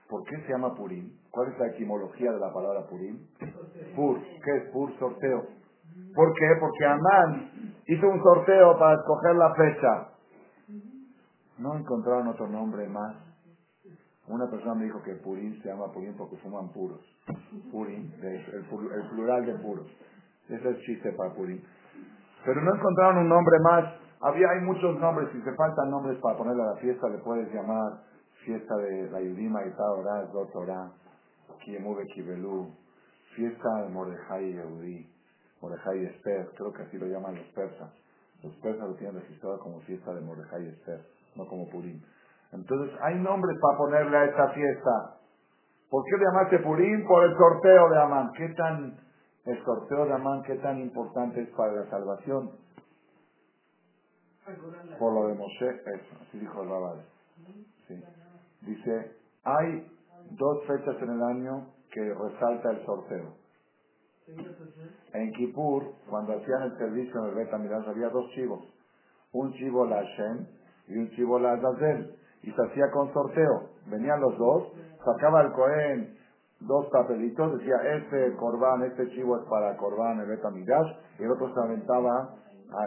A: ¿Por qué se llama Purim? ¿Cuál es la etimología de la palabra Purim? Pur. ¿Qué es Pur? Sorteo. ¿Por qué? Porque Amán hizo un sorteo para escoger la fecha. No encontraron otro nombre más. Una persona me dijo que Purín se llama Purín porque fuman puros. Purim, el, plural de puros. Ese es el chiste para Purim. Pero no encontraron un nombre más. Había, hay muchos nombres. Si te faltan nombres para ponerle a la fiesta, le puedes llamar fiesta de la Yudima y Taorá, Zotorá, Kiemuve Kibelú, fiesta de Mordejai y Yehudí, Mordejai Esther, creo que así lo llaman los persas. Los persas lo tienen registrado como fiesta de Mordejai y Esther, no como Purim. Entonces, hay nombres para ponerle a esta fiesta. ¿Por qué le llamaste Purim? Por el sorteo de Amán. ¿Qué tan, el sorteo de Amán, qué tan importante es para la salvación? Por lo de Moshe, eso, así dijo el Rabal. Dice, hay dos fechas en el año que resalta el sorteo. En Kippur, cuando hacían el servicio en el Bet había dos chivos. Un chivo la Hashem y un chivo la Azazel y se hacía con sorteo. Venían los dos, sacaba el Cohen dos papelitos, decía, este corbán, este chivo es para corbán, el Betamidash, y el otro se aventaba,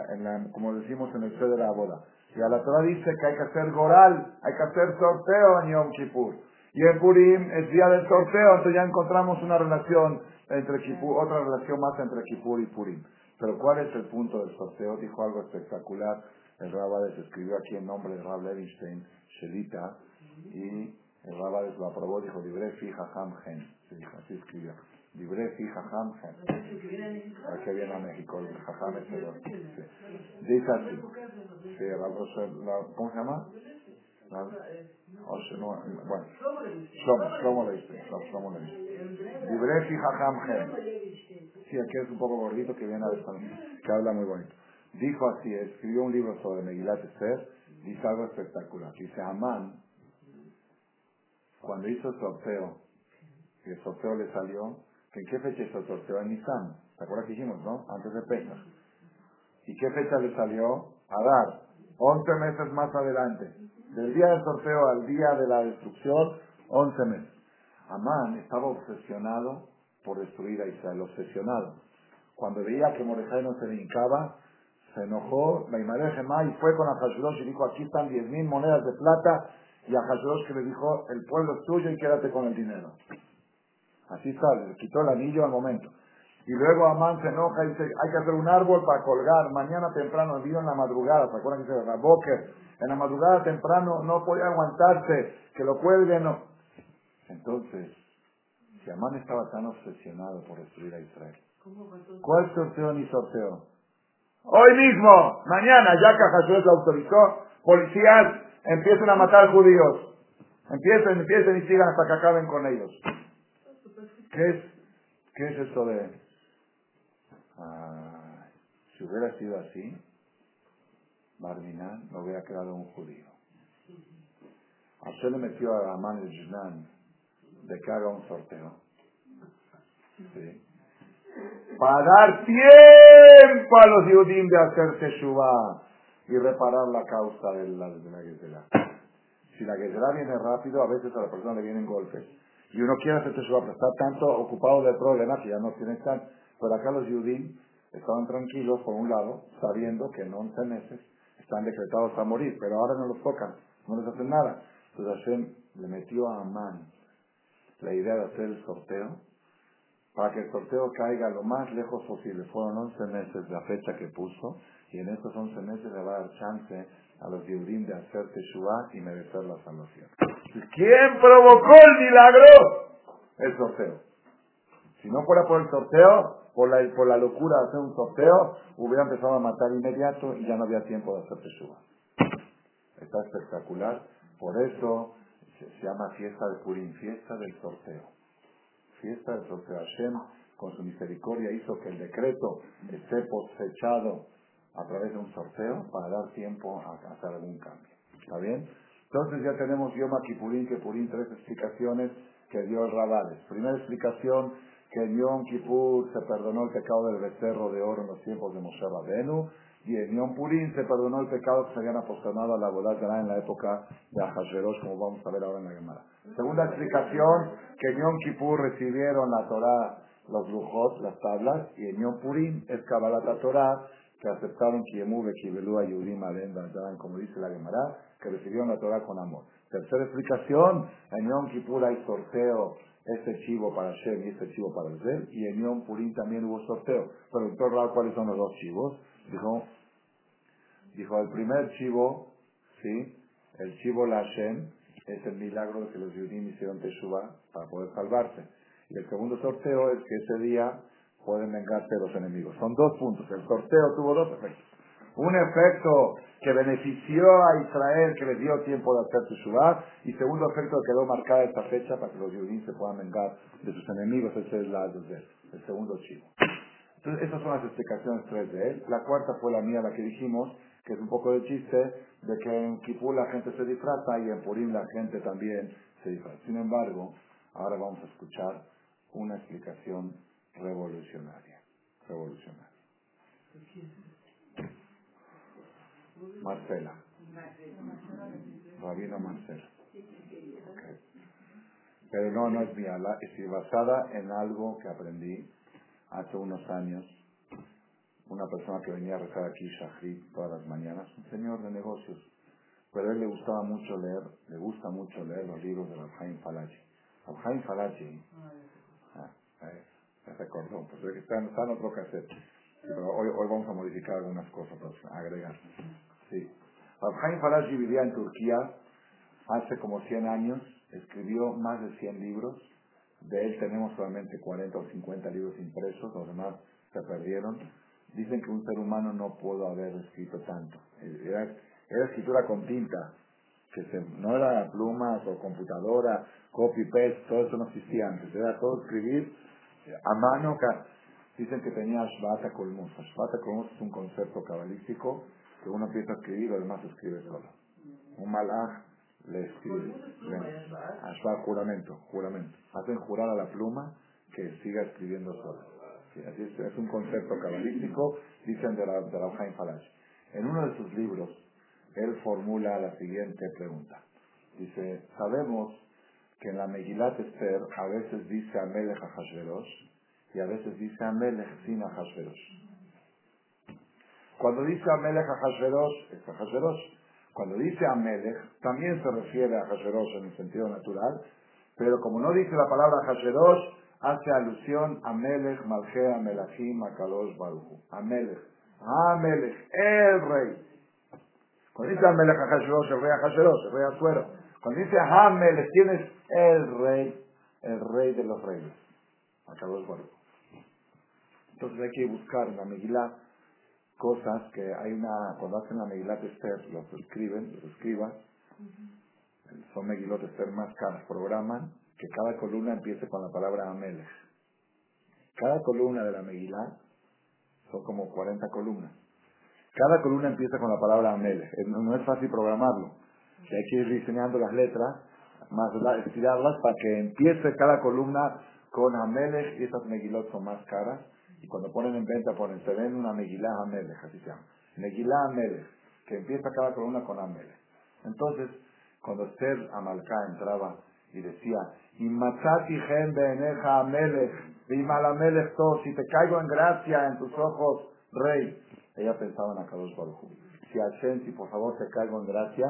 A: en como decimos en el fe de la boda. Y a la Torah dice que hay que hacer goral, hay que hacer sorteo en Yom Kippur. Y en Purim es día del sorteo, entonces ya encontramos una relación entre Kippur, otra relación más entre Kippur y Purim. Pero ¿cuál es el punto del sorteo? Dijo algo espectacular. El Rabades escribió aquí en nombre de Rab Levinstein Shelita, y el Rabades lo aprobó, dijo, Libre fi jajam gen. Se dijo, así escribió. Libre fi jajam gen. ¿Para qué viene a México? El jajam es el. Dice así. Sí, ¿Cómo se llama? Bueno, Shlomo, Shlomo Leiste, Shlomo Leiste. Libre fi jajam gen. Sí, aquí es un poco gordito que viene a que habla muy bonito. Dijo así, escribió un libro sobre Megilat Esther dice algo espectacular. Dice Amán, cuando hizo el sorteo, y el sorteo le salió, ¿en qué fecha hizo el sorteo? En Nisan. ¿Te acuerdas que dijimos, no? Antes de Pesach. ¿Y qué fecha le salió? A dar. 11 meses más adelante. Del día del sorteo al día de la destrucción, 11 meses. Amán estaba obsesionado por destruir a Israel, obsesionado. Cuando veía que Mordejai no se hincaba, se enojó, la y fue con Ahasueros y dijo, aquí están diez mil monedas de plata, y Ahasueros que le dijo, el pueblo es tuyo y quédate con el dinero. Así sale, le quitó el anillo al momento. Y luego Amán se enoja y dice, hay que hacer un árbol para colgar, mañana temprano, el en la madrugada, ¿se acuerdan que se Boker? En la madrugada temprano no podía aguantarse, que lo cuelguen. No. Entonces, si Amán estaba tan obsesionado por destruir a Israel, ¿cuál sorteo ni sorteo? Hoy mismo, mañana, ya que Jesús lo autorizó, policías empiecen a matar judíos. Empiecen, empiecen y sigan hasta que acaben con ellos. ¿Qué es, qué es eso de... si hubiera sido así, Barminan no hubiera quedado un judío. Hashem le metió a mano de Junan de que haga un sorteo. ¿Sí? para dar tiempo a los judíos de hacer Teshuvah y reparar la causa de la, de la Si la Gezerá viene rápido, a veces a la persona le vienen golpes. Y uno quiere hacer Teshuvah, pero está tanto ocupado del problema que ya no tiene tan... Pero acá los judíos estaban tranquilos, por un lado, sabiendo que en 11 meses están decretados a morir, pero ahora no los tocan, no les hacen nada. Entonces Hashem le metió a Amán la idea de hacer el sorteo para que el sorteo caiga lo más lejos posible. Fueron 11 meses la fecha que puso y en estos 11 meses le va a dar chance a los Yehudim de hacer Teshuvah y merecer la salvación. ¿Quién provocó el milagro? El sorteo. Si no fuera por el sorteo, por la, por la locura de hacer un sorteo, hubiera empezado a matar inmediato y ya no había tiempo de hacer Teshuvah. Está espectacular. Por eso se llama fiesta de Purim, fiesta del sorteo fiesta del sorteo. Hashem, con su misericordia, hizo que el decreto esté posechado a través de un sorteo para dar tiempo a hacer algún cambio. ¿Está bien? Entonces ya tenemos Yom Kippurín, que Purín, tres explicaciones que dio el Rabales. Primera explicación, que en Yom Kippur se perdonó el pecado del becerro de oro en los tiempos de Moshe Rabenu, y en Yom Purim se perdonó el pecado que se habían apostado a la boda en la época de Ahasverosh, como vamos a ver ahora en la Gemara. Segunda explicación, que en Yom Kippur recibieron la Torah, los lujos, las tablas, y en Yom Purim es Kabbalat Torah, que aceptaron Kiemu, Bekibelu, Ayudim, Alem, como dice la Gemara, que recibieron la Torah con amor. Tercera explicación, en Yom Kippur hay sorteo este chivo para Shem y este chivo para el y en Yom Purim también hubo sorteo. Preguntó Rab cuáles son los dos chivos. Dijo, dijo el primer chivo, sí, el chivo la Shem, es el milagro de que los judíos hicieron Teshuvah para poder salvarse. Y el segundo sorteo es que ese día pueden vengarse los enemigos. Son dos puntos. El sorteo tuvo dos efectos. Un efecto que benefició a Israel, que le dio tiempo de hacer Teshuvah, y segundo efecto que quedó marcada esta fecha para que los judíos se puedan vengar de sus enemigos. Ese es la el segundo chivo. Entonces, esas son las explicaciones tres de él. La cuarta fue la mía, la que dijimos, que es un poco de chiste, de que en Kipur la gente se disfraza y en Purim la gente también se disfraza. Sin embargo, ahora vamos a escuchar una explicación revolucionaria. Revolucionaria. Marcela. Rabino Marcela. Pero no, no es mía. es basada en algo que aprendí hace unos años una persona que venía a rezar aquí, Shahrid, todas las mañanas, un señor de negocios, pero a él le gustaba mucho leer, le gusta mucho leer los libros de Rabhaim Falachi. Rabhaim Falachi, ah, eh, se recordó, pues está, está en otro cassette, pero hoy, hoy vamos a modificar algunas cosas para agregar. Sí. Rabhaim Falachi vivía en Turquía hace como 100 años, escribió más de 100 libros, de él tenemos solamente 40 o 50 libros impresos, los demás se perdieron Dicen que un ser humano no pudo haber escrito tanto. Era, escritura con tinta, que no era plumas o computadora, copy-paste, todo eso no existía antes. Era todo escribir a mano. Dicen que tenía Ashbata Kolmus. Ashbata Kolmus es un concepto cabalístico que uno empieza a escribir además escribe solo. Un malaj le escribe. Ashbat, juramento, juramento. Hacen jurar a la pluma que siga escribiendo solo es, un concepto cabalístico, dicen de la, de la Falash. En uno de sus libros, él formula la siguiente pregunta. Dice, sabemos que en la Megilat Esther a veces dice a Hashverosh y a veces dice Amelech sin a Hashverosh. Cuando dice Amelech a Hashverosh, es a Hashverosh. Cuando dice Amelech, también se refiere a Hashverosh en el sentido natural, pero como no dice la palabra Hashverosh, hace alusión a Melech, Malchea, Melachim, Akadosh, Baruchu. A Melech. A Melech, el rey. Cuando dice a Melech Hashverosh, el rey Hashverosh, el rey Azuero. Cuando dice a Melech, ¿quién es el rey? El rey de los reyes. Akadosh, Baruchu. Entonces hay que buscar en la Megilá cosas que hay una, cuando hacen la Megilá de Esther, los escriben, los escriban, son Megilot de Esther más caras, programan que cada columna empiece con la palabra Amelech. Cada columna de la Megilá son como 40 columnas. Cada columna empieza con la palabra Amelech. No, es fácil programarlo. hay que ir diseñando las letras, más estirarlas para que empiece cada columna con Amelech y esas Megilot son más caras. Y cuando ponen en venta ponen, se ven una Megilá Amelech, así se llama. Megilá Amelech, que empieza cada columna con Amelech. Entonces, cuando Esther Amalcá entraba y decía, y matati gen beeneja amelech, y malamelech todo, si te caigo en gracia en tus ojos, rey. Ella pensaba en Akadosh Baruj Si Hashem, si por favor te caigo en gracia,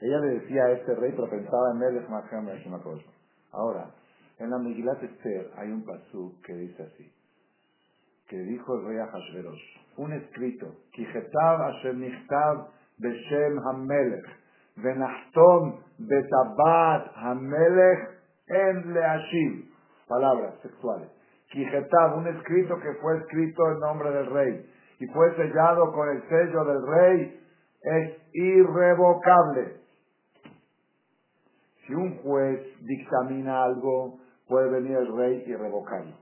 A: ella le decía a este rey, pero pensaba en Melech Machem Ahora, en la Megilat Esther hay un pasú que dice así, que dijo el rey a Hashverosh, un escrito, Kijetav Hashem Nichtav Beshem Hamelech, Venachtom Betabat Hamelech en Leashim, palabras sexuales. Kijetab, un escrito que fue escrito en nombre del rey y fue sellado con el sello del rey, es irrevocable. Si un juez dictamina algo, puede venir el rey y revocarlo.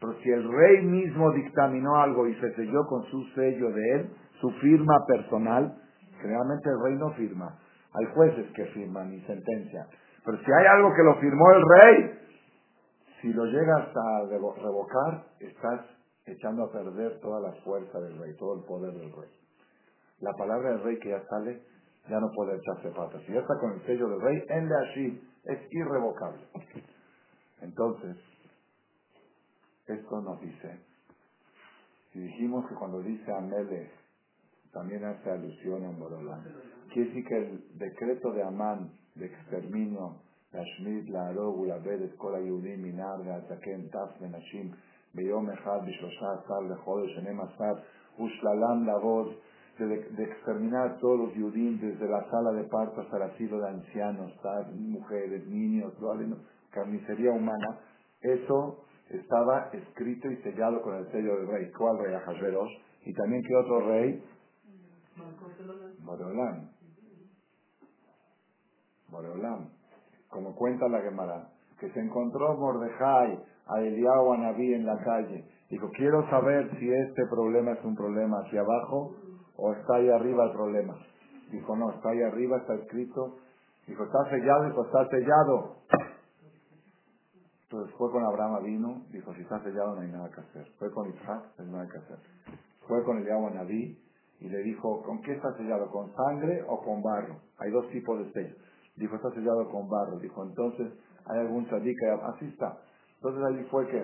A: Pero si el rey mismo dictaminó algo y se selló con su sello de él, su firma personal, generalmente el rey no firma. Hay jueces que firman y sentencian. Pero si hay algo que lo firmó el rey, si lo llegas a revocar, estás echando a perder toda la fuerza del rey, todo el poder del rey. La palabra del rey que ya sale, ya no puede echarse patas. Si ya está con el sello del rey, en de allí es irrevocable. Entonces, esto nos dice, si dijimos que cuando dice Amele también hace alusión a Borolán, quiere decir que el decreto de Amán de exterminio להשמיד, להרוג ולאבד את כל היהודים מנער ועד זקן, טף ונשים, ביום אחד בשלושה עשר לחודש, שנים עשר, ושללם לעבוד, de, de exterminar a todos los judíos desde la sala de parto hasta el asilo de ancianos, mujeres, niños, carnicería humana, eso estaba escrito y sellado con el sello del rey. ¿Cuál rey? Ahasveros. Y también que otro rey? Boreolam. Boreolam. Como cuenta la Gemara, que se encontró Mordejai a Eliyahu Anabí en la calle. Dijo, quiero saber si este problema es un problema hacia abajo o está ahí arriba el problema. Dijo, no, está ahí arriba, está escrito. Dijo, está sellado, dijo, está sellado. Entonces fue con Abraham vino, dijo, si está sellado no hay nada que hacer. Fue con Isaac, no hay nada que hacer. Fue con el agua Naví y le dijo, ¿con qué está sellado? ¿Con sangre o con barro? Hay dos tipos de sello. Dijo, está sellado con barro. Dijo, entonces, ¿hay algún sadí así está? Entonces allí fue que,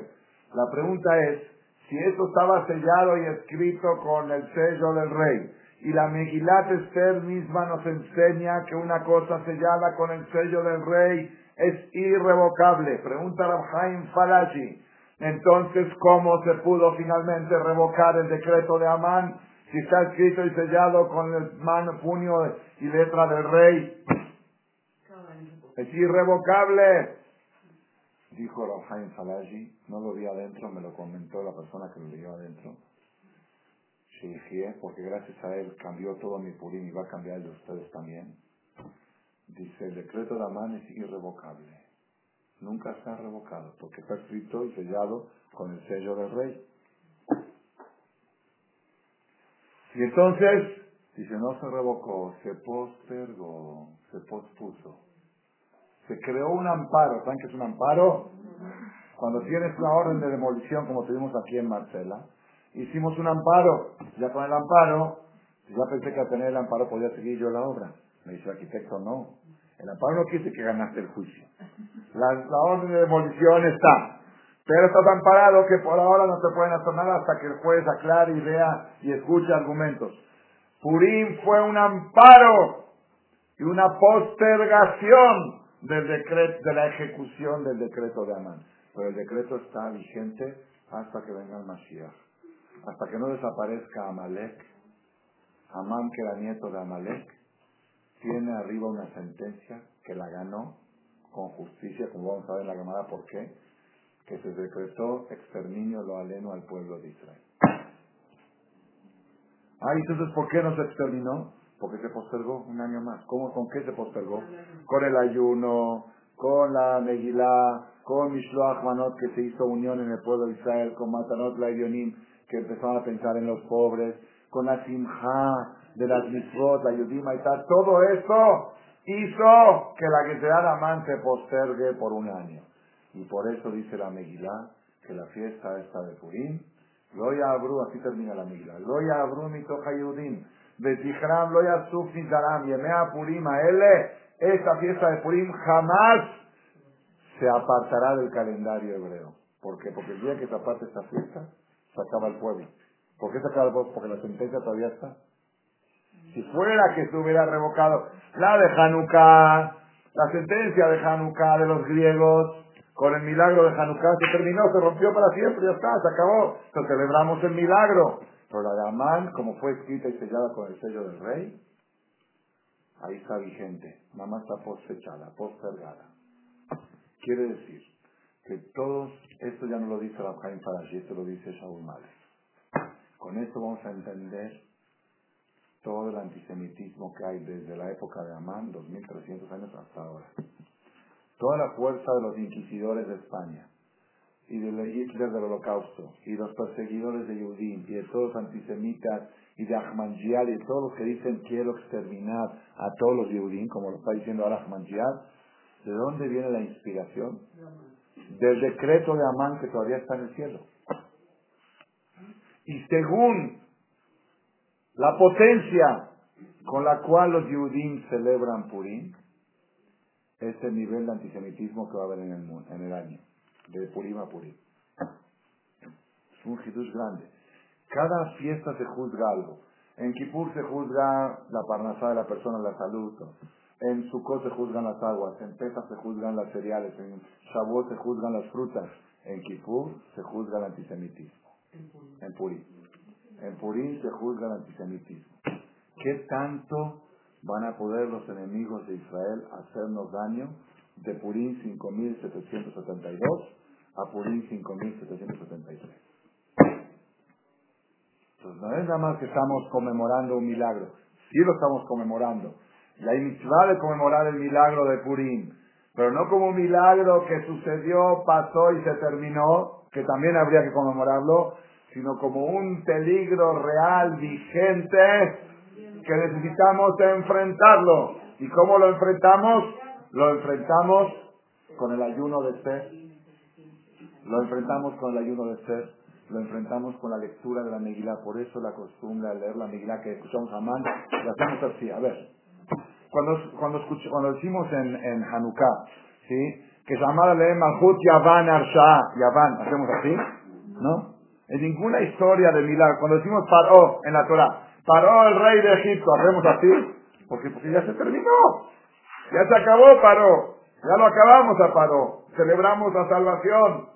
A: la pregunta es, si esto estaba sellado y escrito con el sello del rey, y la Megilat Esther misma nos enseña que una cosa sellada con el sello del rey es irrevocable. Pregunta Rabhaim Falashi. Entonces, ¿cómo se pudo finalmente revocar el decreto de Amán si está escrito y sellado con el mano, puño y letra del rey? Es irrevocable. Dijo Rabhaim Falashi, no lo vi adentro, me lo comentó la persona que lo leyó adentro. porque gracias a él cambió todo mi purín y va a cambiar el de ustedes también. Dice, el decreto de Amán es irrevocable. Nunca se ha revocado, porque está escrito y sellado con el sello del rey. Y entonces, dice, no se revocó, se postergó, se pospuso. Se creó un amparo. ¿Saben qué es un amparo? Cuando tienes una orden de demolición, como tuvimos aquí en Marcela, hicimos un amparo. Ya con el amparo, ya pensé que al tener el amparo podía seguir yo la obra. Me dice el arquitecto, no. El amparo no quiere que ganaste el juicio. La, orden de demolición está. Pero está tan parado que por ahora no se pueden hacer nada hasta que el juez aclare y vea y escuche argumentos. Purim fue un amparo y una postergación del decreto, de la ejecución del decreto de Amán. Pero el decreto está vigente hasta que venga el Mashiach. Hasta que no desaparezca Amalek. Amán, que era nieto de Amalek, tiene arriba una sentencia que la ganó con justicia, como vamos a ver en la llamada por qué, que se decretó exterminio lo aleno al pueblo de Israel. Ah, entonces ¿por qué no se exterminó? Porque se postergó un año más. ¿Cómo, ¿Con qué se postergó? Con el ayuno, con la Megilá, con Mishloach Manot, que se hizo unión en el pueblo de Israel, con Matanot la que empezaron a pensar en los pobres, con la Simha, de las mitzvot, la yudima y tal, todo eso hizo que la que de Amán se postergue por un año. Y por eso dice la Megilá que la fiesta esta de Purim, Loya Abru, así termina la Megilá, Loya Abru mitoja Yudim, Betichram Loya Suf Nizaram, Yemea Purim Aele, esta fiesta de Purim jamás se apartará del calendario hebreo. ¿Por qué? Porque el día que se aparte esta fiesta, se acaba el pueblo. ¿Por qué se acaba el pueblo? Porque la sentencia todavía está. Si fuera que se hubiera revocado la de Hanukkah, la sentencia de Hanukkah de los griegos, con el milagro de Hanukkah se terminó, se rompió para siempre, ya está, se acabó. Entonces celebramos el milagro. Pero la de Amán, como fue escrita y sellada con el sello del rey, ahí está vigente. Nada más está posfechada, postergada. Quiere decir que todos, esto ya no lo dice Rabjaim Farashi, esto lo dice Shaul Males. Con esto vamos a entender todo el antisemitismo que hay desde la época de Amán, 2300 años hasta ahora. Toda la fuerza de los inquisidores de España y de Hitler del Holocausto y los perseguidores de Yudim y de todos los antisemitas y de Ahmadiyad y de todos los que dicen quiero exterminar a todos los Yudim, como lo está diciendo ahora Ahmadiyad, ¿de dónde viene la inspiración? Del decreto de Amán que todavía está en el cielo. Y según la potencia con la cual los Yudim celebran Purim es el nivel de antisemitismo que va a haber en el, mundo, en el año, de Purim a Purim. Es un hidush grande. Cada fiesta se juzga algo. En Kippur se juzga la parnasá de la persona, la salud. En Sukkot se juzgan las aguas, en Pesach se juzgan las cereales, en Shavuot se juzgan las frutas, en Kippur se juzga el antisemitismo. En Purim se juzga el antisemitismo. ¿Qué tanto van a poder los enemigos de Israel hacernos daño de Purim 5772 a Purim 5773? Entonces no es nada más que estamos conmemorando un milagro, sí lo estamos conmemorando. Hay mitzvah de conmemorar el milagro de Purim, pero no como un milagro que sucedió, pasó y se terminó, que también habría que conmemorarlo, sino como un peligro real, vigente, que necesitamos enfrentarlo. ¿Y cómo lo enfrentamos? Lo enfrentamos con el ayuno de ser. Lo enfrentamos con el ayuno de ser. Lo enfrentamos con la lectura de la Megilá. Por eso la costumbre de leer la Megilá que escuchamos a Man, la hacemos así. A ver, cuando, cuando, cuando decimos en, en Hanukkah, ¿sí? que llamada le Malhut Yavan Arsha, Yavan, ¿hacemos así? ¿No? En ninguna historia de milagro, cuando decimos Paró en la Torah, Paró el rey de Egipto, ¿hacemos así? Porque, porque ya se terminó, ya se acabó Paró, ya lo acabamos a Paró, celebramos la salvación.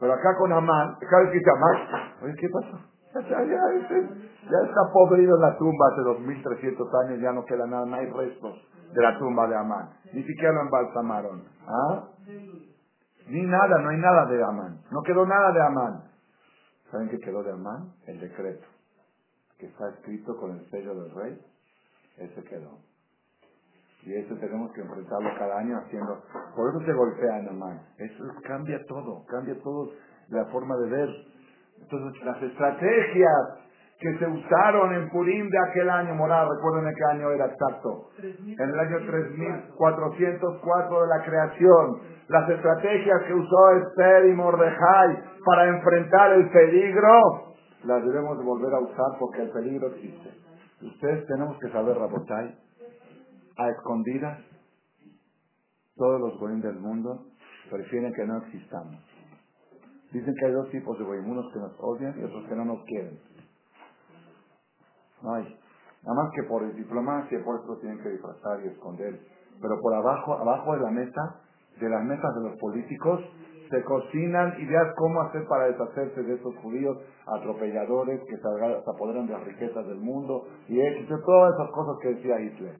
A: Pero acá con Amán, cada vez que dice Amán, oye, ¿qué pasa? Ya, ya, está podrido la tumba hace 2300 años, ya no queda nada, no hay restos de la tumba de Amán. Ni siquiera lo embalsamaron. ¿Ah? Ni nada, no hay nada de Amán. No quedó nada de Amán. ¿Saben qué quedó de Amán? El decreto, que está escrito con el sello del rey. Ese quedó. Y eso tenemos que enfrentarlo cada año haciendo. Por eso se golpea Amán. Eso cambia todo, cambia todo la forma de ver entonces, las estrategias que se usaron en Purim de aquel año, moral, recuerden en qué año era exacto, en el año 3404 de la creación, las estrategias que usó Esther y Mordejai para enfrentar el peligro, las debemos volver a usar porque el peligro existe. Ustedes tenemos que saber, Rabotai, a escondidas, todos los goyim del mundo prefieren que no existamos. Dicen que hay dos tipos de goyim, unos que nos odian y otros que no nos quieren. No hay. Nada más que por diplomacia, por eso tienen que disfrazar y esconder. Pero por abajo, abajo de la mesa, de las mesas de los políticos, se cocinan ideas cómo hacer para deshacerse de esos judíos atropelladores que se apoderan de las riquezas del mundo y todas esas cosas que decía Hitler.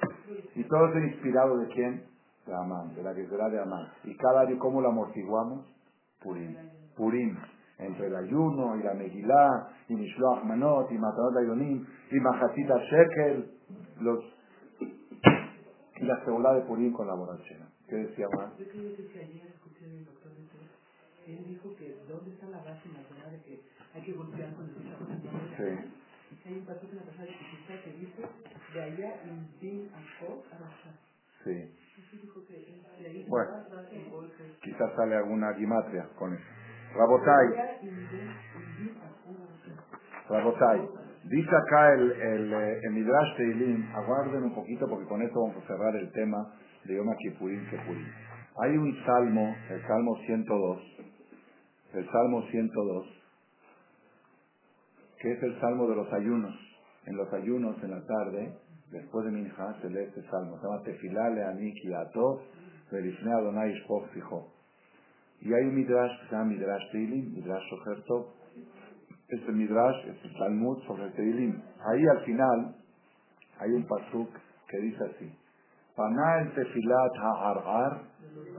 A: Y todo eso inspirado de quién? De Amán, de la que será de Amán. Y cada año, ¿cómo lo amortiguamos? Purim. Purim, entre el ayuno y la Megilá, y Mishloach Manot, y Matanot Ayonim, y Majatita Shekel, los, y la de Purim con la borrachera. ¿Qué decía más?
B: Yo que ayer escuché al doctor de él dijo que dónde está la base de que hay que golpear con el Sí. Hay un la que dice, de allá din.
A: Sí. Bueno, quizás sale alguna gimatria con eso. Rabotai. Rabotai. Dice acá el, el, eh, el Midrash Teilim, aguarden un poquito porque con esto vamos a cerrar el tema de Yom Kippurim Kippurim. Hay un salmo, el Salmo 102, el Salmo 102, que es el Salmo de los ayunos. En los ayunos, en la tarde, después de Minja, se lee este Salmo. Se llama Tefilá Leanik Verifnei Adonai Shpoch. Y hay un Midrash que se llama Midrash Teilim, Midrash Sohertov. Este Midrash es el Talmud sobre el Teilim. Ahí al final hay un pasuk que dice así. Pana el tefilat ha'ar'ar,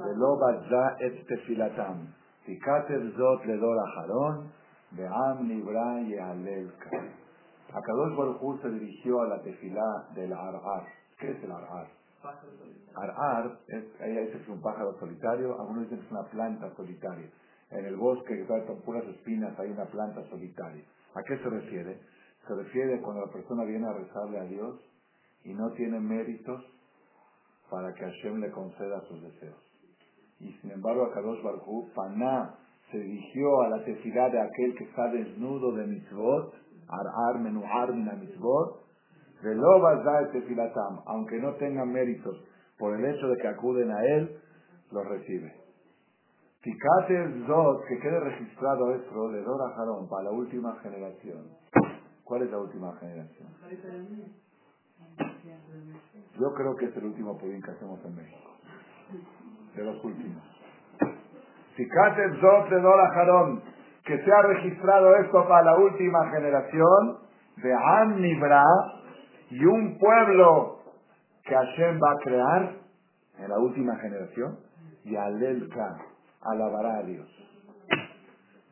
A: velo bazza et tefilatam. Tikater zot ledor aharon, ve'am nibra ye'alel Akadosh Baruch se dirigió a la tefilá del ar'ar. ¿Qué es el ar'ar? Ar-ar es, es un pájaro solitario, algunos dicen que es una planta solitaria. En el bosque que con puras espinas hay una planta solitaria. ¿A qué se refiere? Se refiere cuando la persona viene a rezarle a Dios y no tiene méritos para que Hashem le conceda sus deseos. Y sin embargo, a Kadosh Barhu, Paná se dirigió a la tefilá de aquel que está desnudo de mitzvot, ar-ar menuar mina mitzvot, aunque no tengan méritos por el hecho de que acuden a él, lo recibe. Ticate Zot, que quede registrado esto, le a Jarón para la última generación. ¿Cuál es la última generación? Yo creo que es el último Purim que hacemos en México. De los últimos. Fíjate, Zot de Dora Jarón, que se ha registrado esto para la última generación de Nibra y un pueblo que Hashem va a crear en la última generación y Alelka alabará a Dios.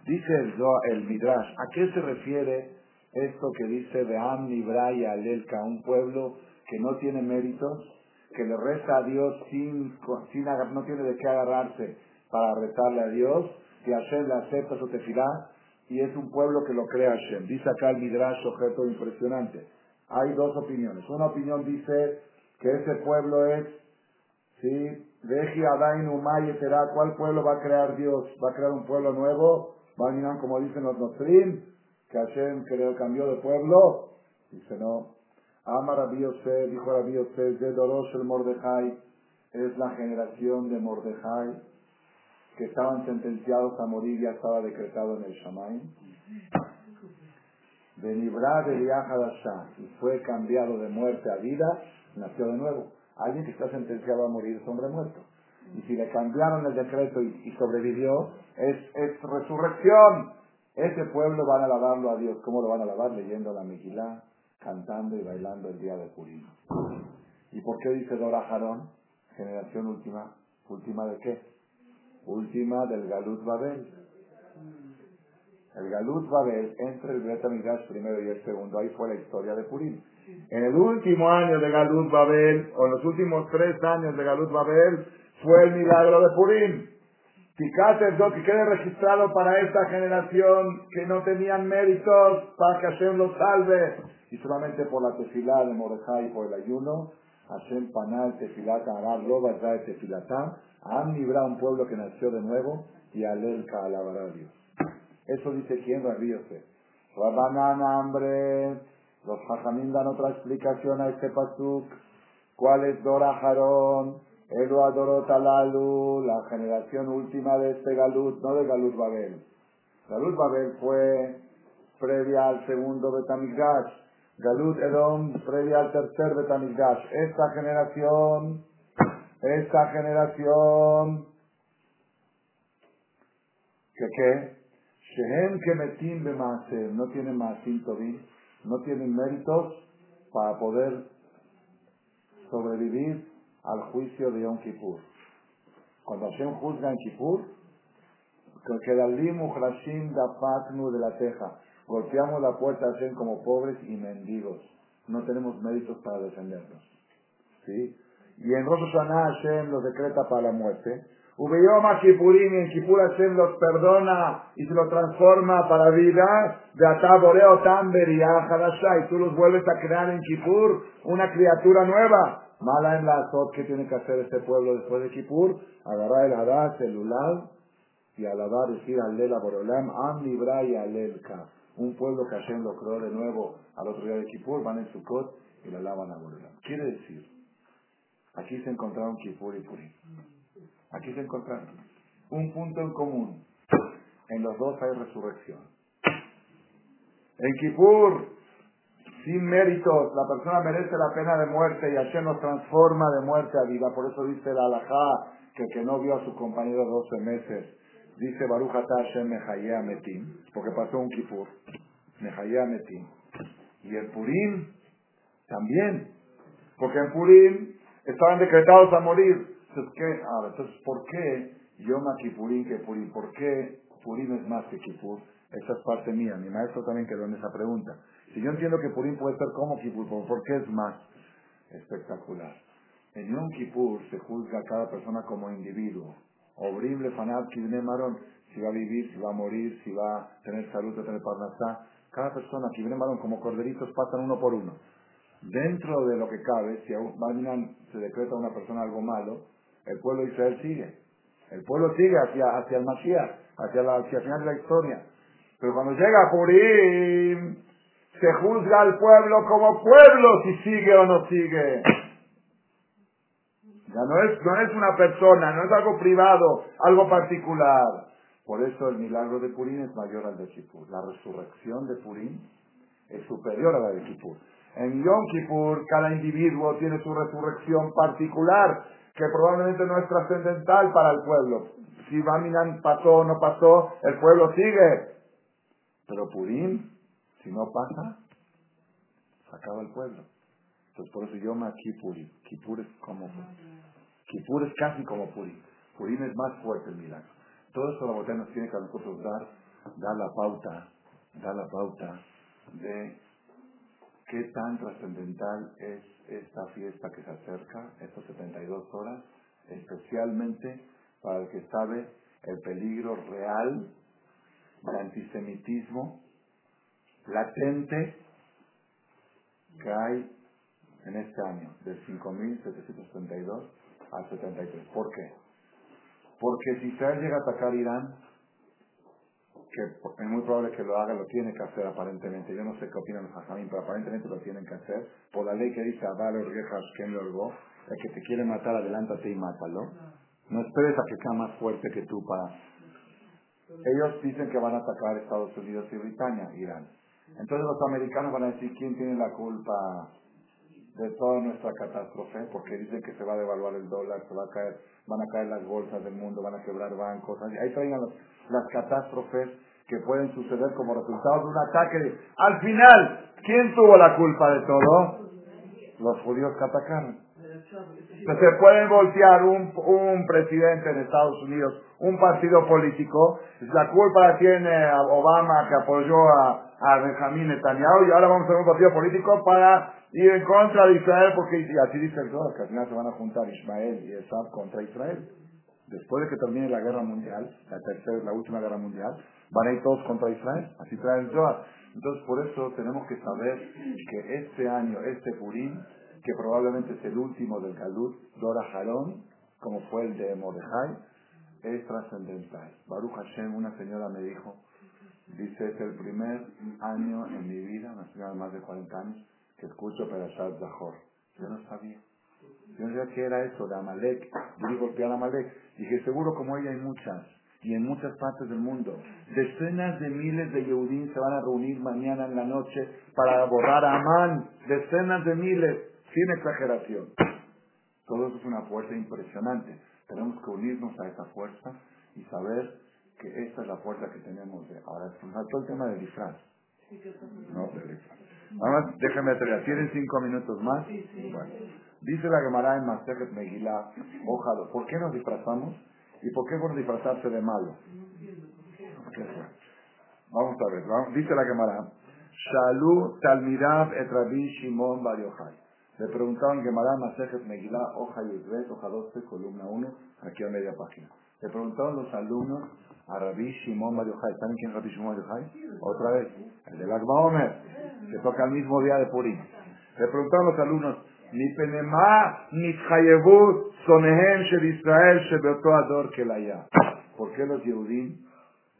A: Dice el, el Midrash, ¿a qué se refiere esto que dice de Am Nibra y Alelka, un pueblo que no tiene méritos, que le reza a Dios sin, sin no tiene de qué agarrarse para rezarle a Dios, y Hashem le acepta su tefilá, y es un pueblo que lo crea Hashem. Dice acá el Midrash, objeto impresionante. Hay dos opiniones. Una opinión dice que ese pueblo es, ¿sí? Deji Adain Umay ¿cuál pueblo va a crear Dios? ¿Va a crear un pueblo nuevo? ¿Va a como dicen los Nostrim? Que Hashem creo cambió de pueblo. Dice no. Ama Rabbi dijo Rabbi Yosef, de Dorosh el Mordejai, es la generación de Mordejai, que estaban sentenciados a morir, ya estaba decretado en el Shamaim. De Nibra de y fue cambiado de muerte a vida, nació de nuevo. Alguien que está sentenciado a morir es hombre muerto. Y si le cambiaron el decreto y, sobrevivió, es, es, resurrección. Ese pueblo van a alabarlo a Dios. ¿Cómo lo van a alabar? Leyendo la Megilá, cantando y bailando el día de Purim. ¿Y por qué dice Dora Jarón? Generación última. ¿Última de qué? Última del Galut Babel. El Galut Babel, entre el Bet primero y el segundo, ahí fue la historia de Purim. En el último año de Galut Babel, o en los últimos tres años de Galut Babel, fue el milagro de Purim. Fíjate, lo que quede registrado para esta generación que no tenían méritos para que Hashem los salve. Y solamente por la tefilá de Mordejai y por el ayuno, Hashem panal tefilata arar loba de tefilatá, han librado un pueblo que nació de nuevo y alelka alabará a Dios. Eso dice quién, Rabbi Yosef. Hambre. Los hajamim dan otra explicación a este pasuk. ¿Cuál es Dora Jarón? Elo adoró Talalu, la generación última de este Galut, no de Galut Babel. Galut Babel fue previa al segundo Betamigdash. Galut Edom previa al tercer Betamigdash. Esta generación, esta generación, ¿qué qué? Shehem que metim no tiene maasim tovim, no tienen méritos para poder sobrevivir al juicio de Yom Kippur. Cuando Hashem juzga en Kippur, que de la teja, golpeamos la puerta de Hashem como pobres y mendigos. No tenemos méritos para defendernos. ¿Sí? Y en Rosh Hashanah Hashem los decreta para la muerte. Ubeyoma Kippurim, en Kippur Hashem los perdona y se los transforma para vida. De Ataboreo Tamber y y tú los vuelves a crear en Kippur una criatura nueva. Mala en la azot, ¿qué tiene que hacer este pueblo después de Kippur? Agarrar el Hadas, el Ulal, y alabar, decir Alela Borolam, Am Libra y Alelka. Un pueblo que Hashem lo creó de nuevo al otro día de Kippur, van en Sukkot y la alaban a Borolam. Quiere decir, aquí se encontraron Kippur y Purim. Aquí se encontraron un punto en común. En los dos hay resurrección. En Kippur sin méritos, la persona merece la pena de muerte y Hashem nos transforma de muerte a vida. Por eso dice la alajá que el que no vio a su compañero 12 meses, dice Baruch Hashem Mejayea Metim, porque pasó un Kipur, Mejayea Metim. Y el Purim también, porque en Purim estaban decretados a morir. Entonces, ¿qué? Ahora, entonces, ¿por qué Yom Kippurim que Purim? ¿Por qué Purim es más que Kipur? Esa es parte mía. Mi maestro también quedó en esa pregunta. Si yo entiendo que Purim puede ser como Kippur, ¿por qué es más espectacular? En Yom Kippur se juzga a cada persona como individuo. Obrible, fanat, marón, si va a vivir, si va a morir, si va a tener salud, a tener parnasá. Cada persona, kibne marón, como corderitos, pasan uno por uno. Dentro de lo que cabe, si mañana se decreta a una persona algo malo, el pueblo de Israel sigue. El pueblo sigue hacia, hacia el Mashiach, hacia, hacia el final de la historia. Pero cuando llega Purim, se juzga al pueblo como pueblo si sigue o no sigue. Ya no es, no es una persona, no es algo privado, algo particular. Por eso el milagro de Purim es mayor al de Kippur. La resurrección de Purim es superior a la de Kippur. En Yom Kippur, cada individuo tiene su resurrección particular, que probablemente no es trascendental para el pueblo. Si Baminan pasó o no pasó, el pueblo sigue. Pero Purim, si no pasa, se acaba el pueblo. Entonces por eso yo me Kippurim. Kippur es como Kippur es casi como Purim. Purim es más fuerte el milagro. Todo eso la botella nos tiene que a nosotros dar, dar la pauta, dar la pauta de qué tan trascendental es esta fiesta que se acerca, estas 72 horas, especialmente para el que sabe el peligro real de antisemitismo latente que hay en este año, del 5.732 al 73. ¿Por qué? Porque si Israel llega a atacar Irán, que es muy probable que lo haga, lo tiene que hacer aparentemente. Yo no sé qué opinan los hajamim, pero aparentemente lo tienen que hacer. Por la ley que dice, el que te quiere matar, adelántate y mátalo. No esperes a que sea más fuerte que tú para... Ellos dicen que van a atacar Estados Unidos y Britania, Irán. Entonces los americanos van a decir, ¿quién tiene la culpa de toda nuestra catástrofe? Porque dicen que se va a devaluar el dólar, se va a caer, van a caer las bolsas del mundo, van a quebrar bancos. Ahí traigan las catástrofes que pueden suceder como resultado de un ataque. Al final, ¿quién tuvo la culpa de todo? Los judíos que atacaron. Se pueden voltear un, presidente en Estados Unidos, un partido político, la culpa la tiene Obama que apoyó a, a Benjamín Netanyahu y ahora vamos a un partido político para ir en contra de Israel porque así dice el Zohar, que al final se van a juntar Ismael y Esab contra Israel. Después de que termine la guerra mundial, la tercera, la última guerra mundial, van a ir todos contra Israel. Así trae el Zohar. Entonces por eso tenemos que saber que este año, este Purim, que probablemente es el último del Galut, Dora Harón, como fue el de Mordejai, es trascendental. Baruch Hashem, una señora me dijo, dice, es el primer año en mi vida, una señora de más de 40 años, que escucho Perashat Zahor. Yo no sabía. Yo no sabía qué era eso de Amalek. Yo golpear a Amalek. Dije, seguro como ella hay muchas y en muchas partes del mundo. Decenas de miles de Yehudim se van a reunir mañana en la noche para borrar a Amán. Decenas de miles sin exageración. Todo eso es una fuerza impresionante. Tenemos que unirnos a esa fuerza y saber que esta es la fuerza que tenemos. De, ahora, faltó el tema del disfraz. No, del disfraz. Además, déjame atrever. ¿Tienen cinco minutos más? Bueno. Dice la Gemara en Masejet Megillah, ojalá, ¿por qué nos disfrazamos? ¿Y por qué por disfrazarse de malo? Vamos a ver, dice la Gemara, Shalu Talmirav et Rabbi Shimon Bar. Le preguntaban Gemara Masejet Megillah, hoja Yudret, hoja 12, columna 1, aquí a media página. Le preguntaban los alumnos a Rabbi Shimon Bar Yochai. ¿Saben quién es Rabbi Shimon Bar? Otra vez, el de Lag Omer, que toca el mismo día de Purim. Le preguntaban los alumnos, ni penema ni chayevut sonehem shel Israel shebeoto ador kelaya. ¿Por qué los Yehudim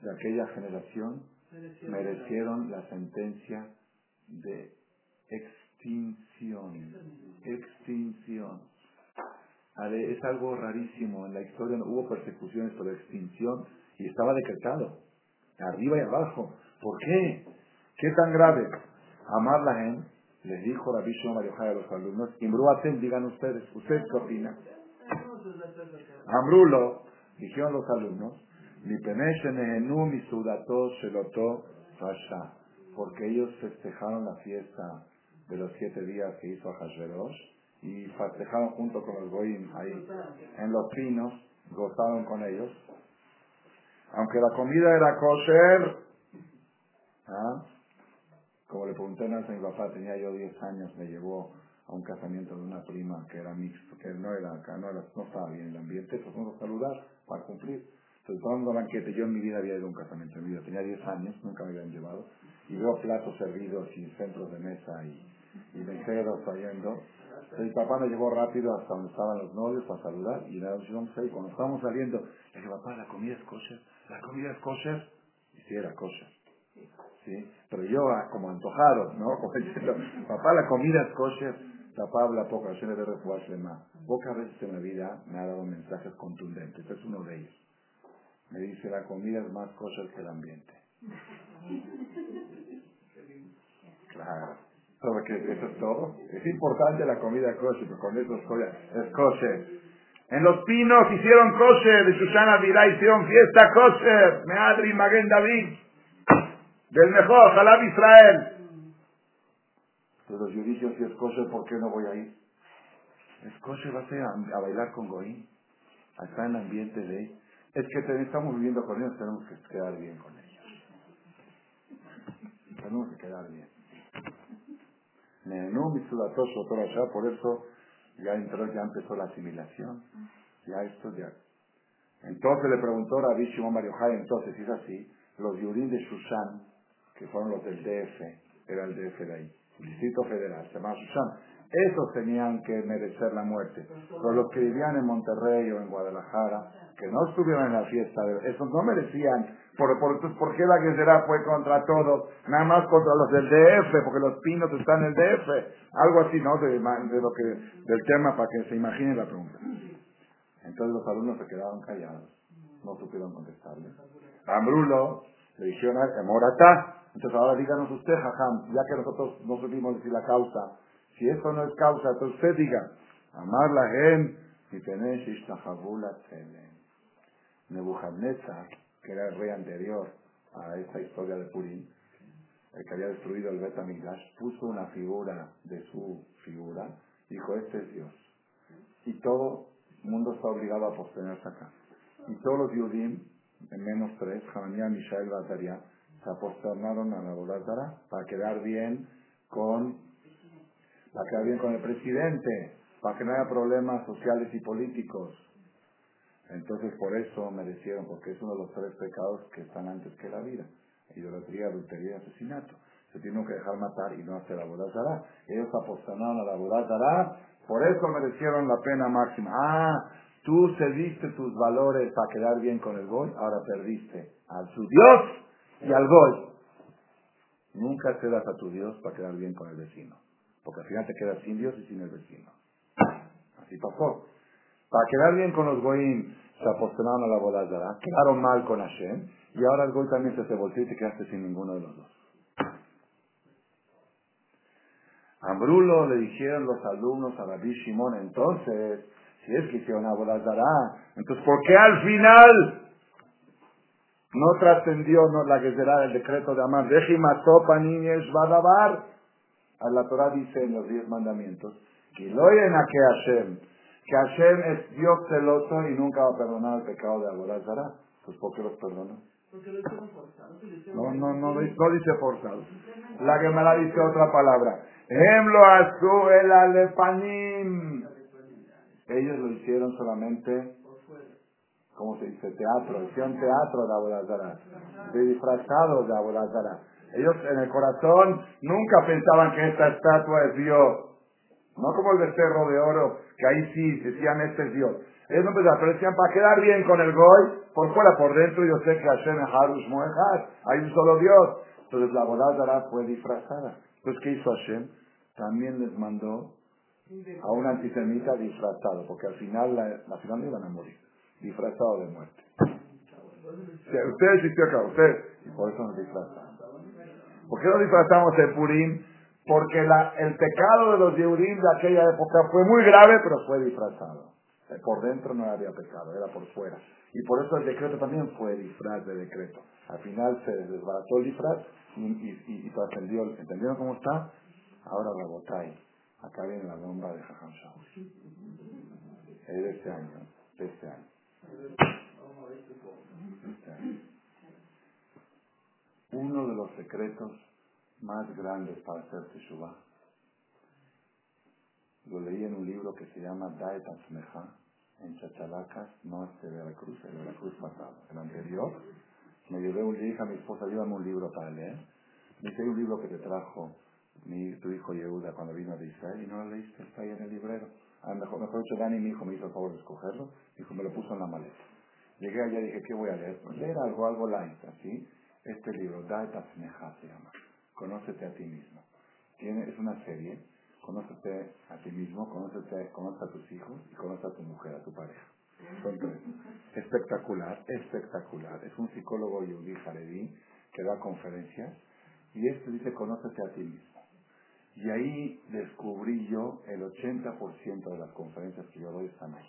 A: de aquella generación merecieron la sentencia de extinción? Extinción. Es algo rarísimo. En la historia no hubo persecuciones por extinción y estaba decretado. Arriba y abajo. ¿Por qué? ¿Qué tan grave? Amar la gente les dijo Rabbi Shimon a los alumnos, Imbruaten, digan ustedes, ¿ustedes qué opinan? Amrulo, dijeron los alumnos, mi mi sudato sheloto rasha, porque ellos festejaron la fiesta de los siete días que hizo Hashverosh y festejaron junto con los goyim ahí en los pinos, gozaron con ellos. Aunque la comida era kosher, ¿ah? Como le pregunté a mi papá, tenía yo 10 años, me llevó a un casamiento de una prima que era mixto, que no era acá, no, era, no estaba bien el ambiente, pues vamos a saludar para cumplir. Entonces, tomando banquete, yo en mi vida había ido a un casamiento en mi vida, tenía 10 años, nunca me habían llevado, y veo platos servidos y centros de mesa y, y meseros saliendo. Entonces, papá me llevó rápido hasta donde estaban los novios para saludar, y la y cuando estábamos saliendo, le dije, papá, la comida es kosher, la comida es kosher, y sí era kosher. ¿sí? Pero yo, ah, como antojado, ¿no? Como diciendo, papá, la comida es kosher, le de más. Pocas veces en la vida me ha dado mensajes contundentes, este es uno de ellos. Me dice, la comida es más kosher que el ambiente. Claro. ¿Eso es todo? Es importante la comida kosher, pero con eso es kosher. En los pinos hicieron kosher, de Susana Virá hicieron fiesta kosher, Meadri Maguen David, del mejor, Jalab Israel. Pero los judicios, si es kosher, ¿por qué no voy a ir? Es kosher, va a, ser a, bailar con Goín, a estar en ambiente de Es que estamos viviendo con ellos, tenemos que quedar bien con ellos. Tenemos que quedar bien. Por eso ya entró, ya empezó la asimilación. Ya esto ya. Entonces le preguntó a Shimon Mario entonces, es así, los Yurim de Shushan, que fueron los del DF, era el DF de ahí, Distrito Federal, se llama Shushan, esos tenían que merecer la muerte. Pero los que vivían en Monterrey o en Guadalajara, que no estuvieron en la fiesta, esos no merecían. ¿Por, por, por qué la guerrera fue contra todos? Nada más contra los del DF, porque los pinos están en el DF. Algo así, ¿no? De, lo que, del tema para que se imaginen la pregunta. Entonces los alumnos se quedaron callados. No supieron contestarle. Ambrulo le dijeron a Morata. Entonces ahora díganos usted, Jajam, ya que nosotros no supimos decir la causa. Si eso no es causa, entonces usted diga, amar la gen, y tenéis ishtahabula Nebuchadnezzar, que era el rey anterior a esta historia de Purim, el que había destruido el Bet puso una figura de su figura, dijo, este es Dios. Y todo el mundo está obligado a postenerse acá. Y todos los Yudim, en menos tres, Hananiah, Mishael, Bazaria, se aposternaron a la Borazara para quedar bien con para quedar bien con el presidente, para que no haya problemas sociales y políticos. Entonces por eso merecieron, porque es uno de los tres pecados que están antes que la vida. Idolatría, adultería y asesinato. Se tienen que dejar matar y no hacer la bodazara. Ellos apostaron a la bodazara, por eso merecieron la pena máxima. Ah, tú cediste tus valores para quedar bien con el goy, ahora perdiste a su Dios y al goy. Nunca cedas a tu Dios para quedar bien con el vecino, porque al final te quedas sin Dios y sin el vecino. Así pasó. Para quedar bien con los goyim, se apostaron a la bodazara, quedaron mal con Hashem, y ahora el goy también se bolsillo y te quedaste sin ninguno de los dos. Ambrulo le dijeron los alumnos a Rabbi Shimon, entonces, si es que hicieron una bodazara, entonces ¿por qué al final no trascendió no, la que será el decreto de Amar? Topa niñez Badabar. A la Torah dice en los diez mandamientos, que lo a que Hashem, que Hashem es Dios celoso y nunca va a perdonar el pecado de Aborazara. Pues ¿por qué los
B: forzado.
A: No, no, no, no dice forzado. La que me la dice otra palabra. Em lo azu el alepanim. Ellos lo hicieron solamente, ¿cómo se dice? Teatro. Hicieron teatro de Aborazara. De disfrazados de Aborazara. Ellos en el corazón nunca pensaban que esta estatua es Dios. No como el becerro de oro, que ahí sí decían este es Dios. Ellos no pensaban, pero decían para quedar bien con el Goy, por fuera, por dentro, yo sé que Hashem es Harush Moehad, hay un solo Dios. Entonces la boda fue disfrazada. Entonces, ¿qué hizo Hashem? También les mandó a un antisemita disfrazado, porque al final, la, la final iban a morir, disfrazado de muerte. Ustedes existió acá, ustedes, y por eso nos disfrazamos. ¿Por qué nos disfrazamos de Purim? porque la, el pecado de los Yehudim de aquella época fue muy grave, pero fue disfrazado. Por dentro no había pecado, era por fuera. Y por eso el decreto también fue disfraz de decreto. Al final se desbarató el disfraz y, y, y, trascendió. ¿Entendieron cómo está? Ahora rebotáis. Acá viene la bomba de Jajam Es de este año. De este año. Uno de los secretos más grandes para hacer Teshuvah. Lo leí en un libro que se llama Daet Atzmeja, en Chachalacas, no es de Veracruz, el Veracruz pasado, el anterior. Me llevé un, le a mi esposa, llévame un libro para leer. Me dice, hay un libro que te trajo mi, tu hijo Yehuda cuando vino de Israel y no lo leíste, está ahí en el librero. A mejor, mejor dicho, Dani, mi hijo, me hizo el favor de escogerlo. Dijo, me lo puso en la maleta. Llegué allá y dije, ¿qué voy a leer? Pues leer algo, algo light, así. Este libro, Daet Atzmeja se llama. Conócete a ti mismo. Es una serie. Conócete a ti mismo, conócete, conoce a tus hijos y conoce a tu mujer, a tu pareja. Espectacular, espectacular. Es un psicólogo yudí jaredí que da conferencias y este dice conócete a ti mismo. Y ahí descubrí yo el 80% de las conferencias que yo doy están ahí.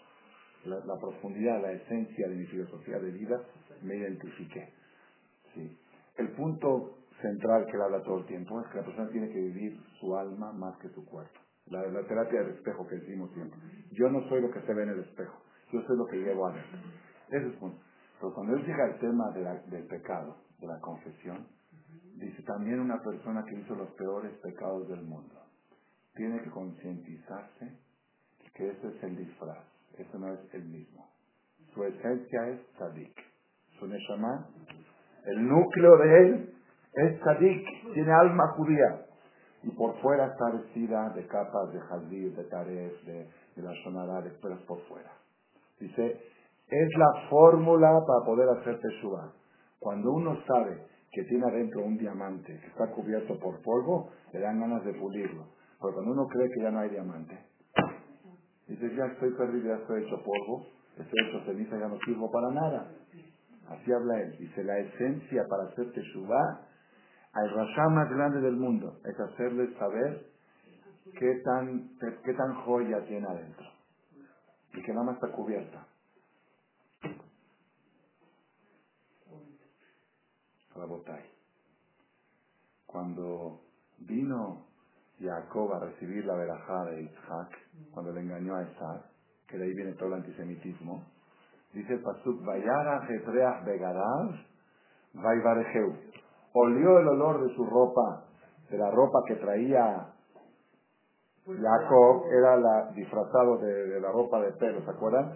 A: La, profundidad, la esencia de mi filosofía de vida, me identifiqué. ¿sí? El punto central que él habla todo el tiempo es que la persona tiene que vivir su alma más que su cuerpo. La, la terapia del espejo que decimos siempre. Yo no soy lo que se ve en el espejo, yo soy lo que llevo adentro. Ese es punto. Pero cuando él llega al tema de del pecado, de la confesión, dice también una persona que hizo los peores pecados del mundo. Tiene que concientizarse que ese es el disfraz, eso no es el mismo. Su esencia es tzadik. Su neshama, el núcleo de él es tzadik, tiene alma judía. Y por fuera está vestida de capas de jazir, de taref, de, de la shonara, de pero por fuera. Dice, es la fórmula para poder hacer teshuva. Cuando uno sabe que tiene adentro un diamante que está cubierto por polvo, le dan ganas de pulirlo. Pero cuando uno cree que ya no hay diamante, dice, ya estoy perdido, ya estoy hecho polvo, estoy hecho ceniza, ya no sirvo para nada. Así habla él. Dice, la esencia para hacer teshuva al rasha más grande del mundo es hacerle saber qué tan, qué tan joya tiene adentro y que nada más está cubierta. Rabotai. Cuando vino Jacob a recibir la verajá de Isaac, cuando le engañó a Isaac, que de ahí viene todo el antisemitismo, dice el pasuk, Vayara Jetreach Begadav, Vaivarejeu. Olió el olor de su ropa, de la ropa que traía Jacob, era la, disfrazado de, la ropa de pelo, ¿se acuerdan?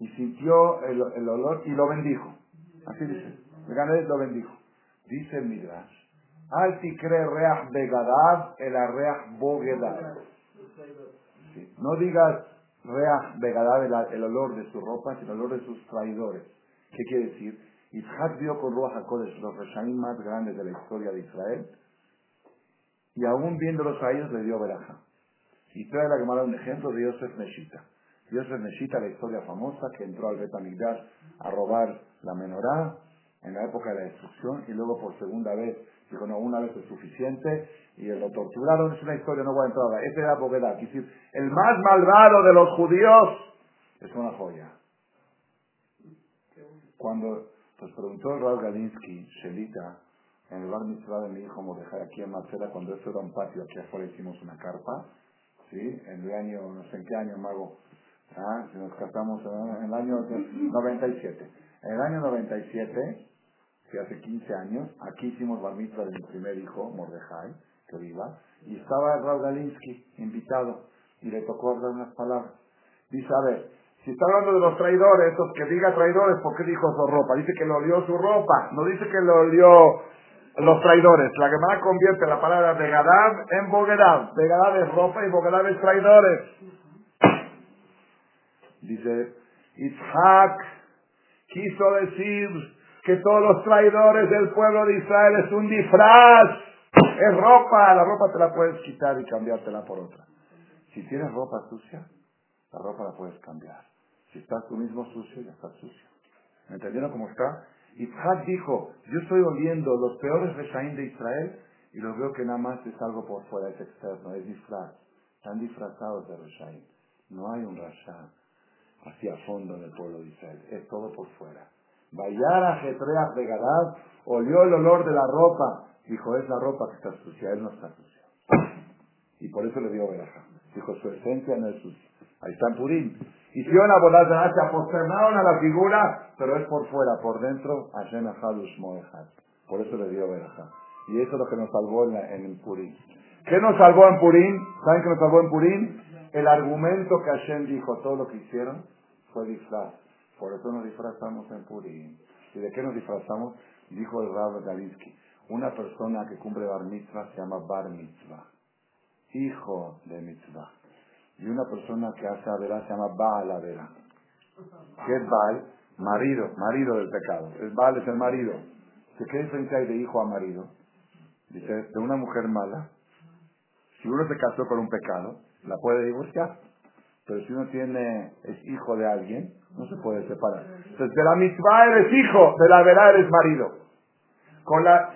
A: Y sintió el olor y lo bendijo. Así dice. Gané lo bendijo. Dice el Midrash, al tikre reach begadav, el reach bogedav. No digas reach begadav, el, el, olor de su ropa, sino el olor de sus traidores. ¿Qué quiere decir? Isaac vio con Ruach HaKodesh los reshaim más grandes de la historia de Israel, y aún viéndolos a ellos le dio veraja. Y trae la Gemara un ejemplo de Yosef Neshita. Yosef Neshita, la historia famosa, que entró al Betamigdash a robar la menorá, en la época de la destrucción y luego por segunda vez dijo no una vez es suficiente y lo torturaron. Es una historia no voy a entrar ahora ese era Bovedá decir el más malvado de los judíos es una joya. Cuando pues preguntó Raúl Galinsky Shelita en el bar mitzvah de mi hijo Mordejai aquí en Marcela cuando eso era un patio aquí afuera hicimos una carpa sí en el año no sé en qué año mago. Ah si nos casamos en el año 97 en el año 97 que hace 15 años, aquí hicimos bar mitzvah de mi primer hijo, Mordejai, que viva, y estaba Raúl Galinsky invitado, y le tocó hablar unas palabras. Dice, a ver, si está hablando de los traidores, estos que diga traidores, ¿por qué dijo su ropa? Dice que le olió su ropa, no dice que le olió los traidores. La Gemara convierte la palabra Begadab en Bogadab. Begadab es ropa y Bogadab es traidores. Dice, Isaac quiso decir que todos los traidores del pueblo de Israel es un disfraz, es ropa, la ropa te la puedes quitar y cambiártela por otra. Si tienes ropa sucia, la ropa la puedes cambiar. Si estás tú mismo sucio, ya estás sucio. ¿Me entendieron cómo está? Isaac dijo, yo estoy oliendo los peores reshaim de Israel y los veo que nada más es algo por fuera, es externo, es disfraz. Están disfrazados de reshaim. No hay un rasha hacia fondo en el pueblo de Israel, es todo por fuera. Vayara Jetreas de Gadad, olió el olor de la ropa. Dijo, es la ropa que está sucia, él no está sucio. Y por eso le dio veraja. Dijo, su esencia no es sucia. Ahí está en Purim. Hicieron a bolas de se aposternaron a la figura, pero es por fuera, por dentro, Hashem Ahadush Moehad. Por eso le dio veraja. Y eso es lo que nos salvó en, la, Purim. ¿Qué nos salvó en Purim? ¿Saben qué nos salvó en Purim? El argumento que Hashem dijo, todo lo que hicieron, fue disfraz. Por eso nos disfrazamos en Purim. ¿Y de qué nos disfrazamos? Dijo el Rab Galinsky. Una persona que cumple bar mitzvah se llama bar mitzvah. Hijo de mitzvah. Y una persona que hace averá se llama Baal Avera. ¿Qué es Baal? Marido, marido del pecado. El Baal es el marido. ¿Qué diferencia hay de hijo a marido? Dice, de una mujer mala, si uno se casó con un pecado, la puede divorciar. Pero si uno tiene, es hijo de alguien, no se puede separar. Entonces, de la mitzvah eres hijo, de la verá eres marido. Con, la,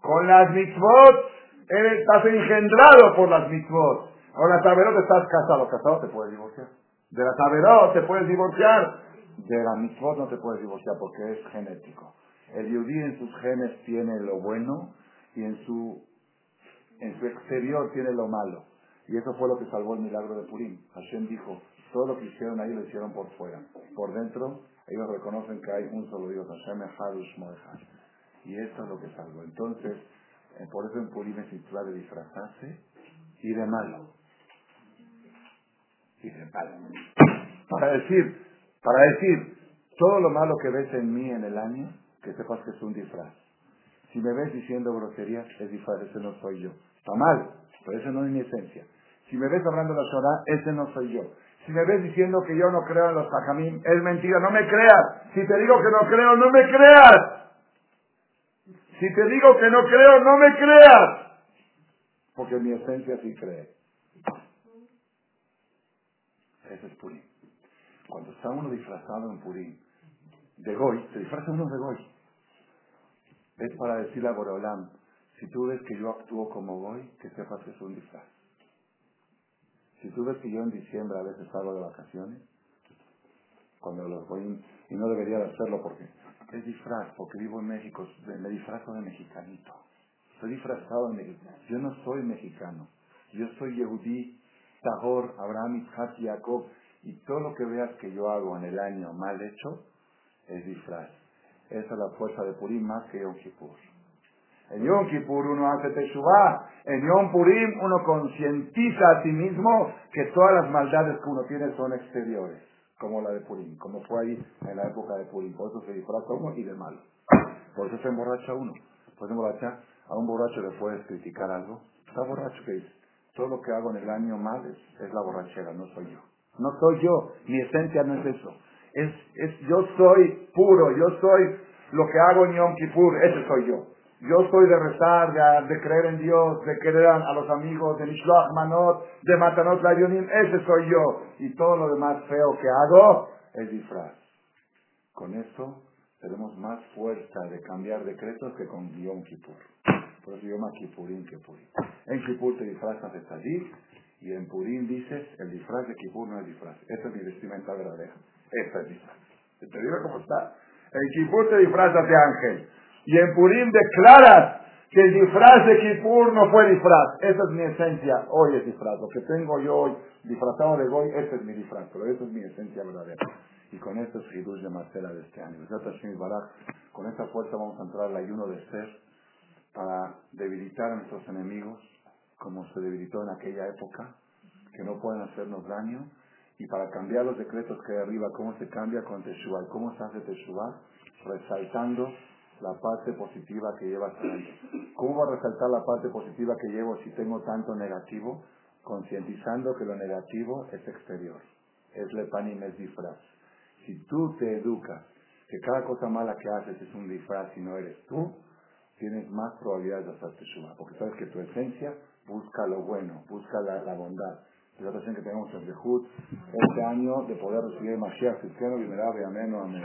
A: con las mitzvot Eres, estás engendrado por las mitzvot. Ahora, las averot estás casado. Casado te puedes divorciar. De las averot te puedes divorciar. De la mitzvot no te puedes divorciar porque es genético. El yudí en sus genes tiene lo bueno y en su, en su exterior tiene lo malo. Y eso fue lo que salvó el milagro de Purim. Hashem dijo, todo lo que hicieron ahí lo hicieron por fuera. Por dentro, ellos reconocen que hay un solo Dios, Hashem Harush Moeja. Y eso es lo que salvó. Entonces, eh, por eso en Purim es titular de disfrazarse y de malo. Y de. Para decir, para decir, todo lo malo que ves en mí en el año, que sepas que es un disfraz. Si me ves diciendo groserías, es disfraz, ese no soy yo. Está mal, pero ese no es mi esencia. Si me ves hablando la Torah, ese no soy yo. Si me ves diciendo que yo no creo en los tajamim, es mentira, no me creas. Si te digo que no creo, no me creas. Si te digo que no creo, no me creas. Porque mi esencia sí cree. Ese es Purim. Cuando está uno disfrazado en Purim, de Goy, se disfraza uno de Goy. Es para decirle a Borolam, si tú ves que yo actúo como Goy, que sepas que es un disfraz. Si tú ves que yo en diciembre a veces salgo de vacaciones, cuando los voy, y no debería de hacerlo porque es disfraz, porque vivo en México, me disfrazo de mexicanito. Estoy disfrazado de mexicano. Yo no soy mexicano. Yo soy Yehudí, Tahor, Abraham, Isaac, Jacob. Y todo lo que veas que yo hago en el año mal hecho, es disfraz. Esa es la fuerza de Purim más que Yom Kippur. En Yom Kippur uno hace Teshuvah. En Yom Purim uno concientiza a sí mismo que todas las maldades que uno tiene son exteriores, como la de Purim, como fue ahí en la época de Purim. Por eso se disfraza uno y de malo. Por eso se emborracha uno. Por eso emborracha, a un borracho le puedes criticar algo. Está borracho que dice, todo lo que hago en el año mal es, es la borrachera, no soy yo. No soy yo, mi esencia no es eso. Es, es, yo soy puro, yo soy lo que hago en Yom Kippur, ese soy yo. Yo soy de rezar, de, creer en Dios, de querer a, los amigos, de Mishloach Manot, de Matanot Layunim, ese soy yo. Y todo lo demás feo que hago es disfraz. Con esto tenemos más fuerza de cambiar decretos que con Yom Kippur. Por eso llama Kippurim, Kippurim. En Kippur te disfrazas de salir y en Purim dices, el disfraz de Kippur no es disfraz. Esa es mi vestimenta verdadera. Esta es disfraz. ¿Te digo cómo está? En Kippur te disfrazas de ángel. Y en Purim declaras que el disfraz de Kippur no fue disfraz. Esa es mi esencia. Hoy es disfraz. Lo que tengo yo hoy, disfrazado de Goy, ese es mi disfraz. Pero esa es mi esencia verdadera. Y con esto es Hidush de Marcela de este año. Con esta fuerza vamos a entrar al ayuno de ser para debilitar a nuestros enemigos, como se debilitó en aquella época, que no pueden hacernos daño, y para cambiar los decretos que hay arriba, cómo se cambia con Teshuvah, cómo se hace Teshuvah, resaltando la parte positiva que llevas adentro. ¿Cómo va a resaltar la parte positiva que llevo si tengo tanto negativo? Concientizando que lo negativo es exterior, es lepanim, es disfraz. Si tú te educas que cada cosa mala que haces es un disfraz y no eres tú, tienes más probabilidades de hacerte suma, porque sabes que tu esencia busca lo bueno, busca la, bondad. La ocasión que tenemos el Yehud este año de poder recibir Mashiach cristiano, venerable, amén amén.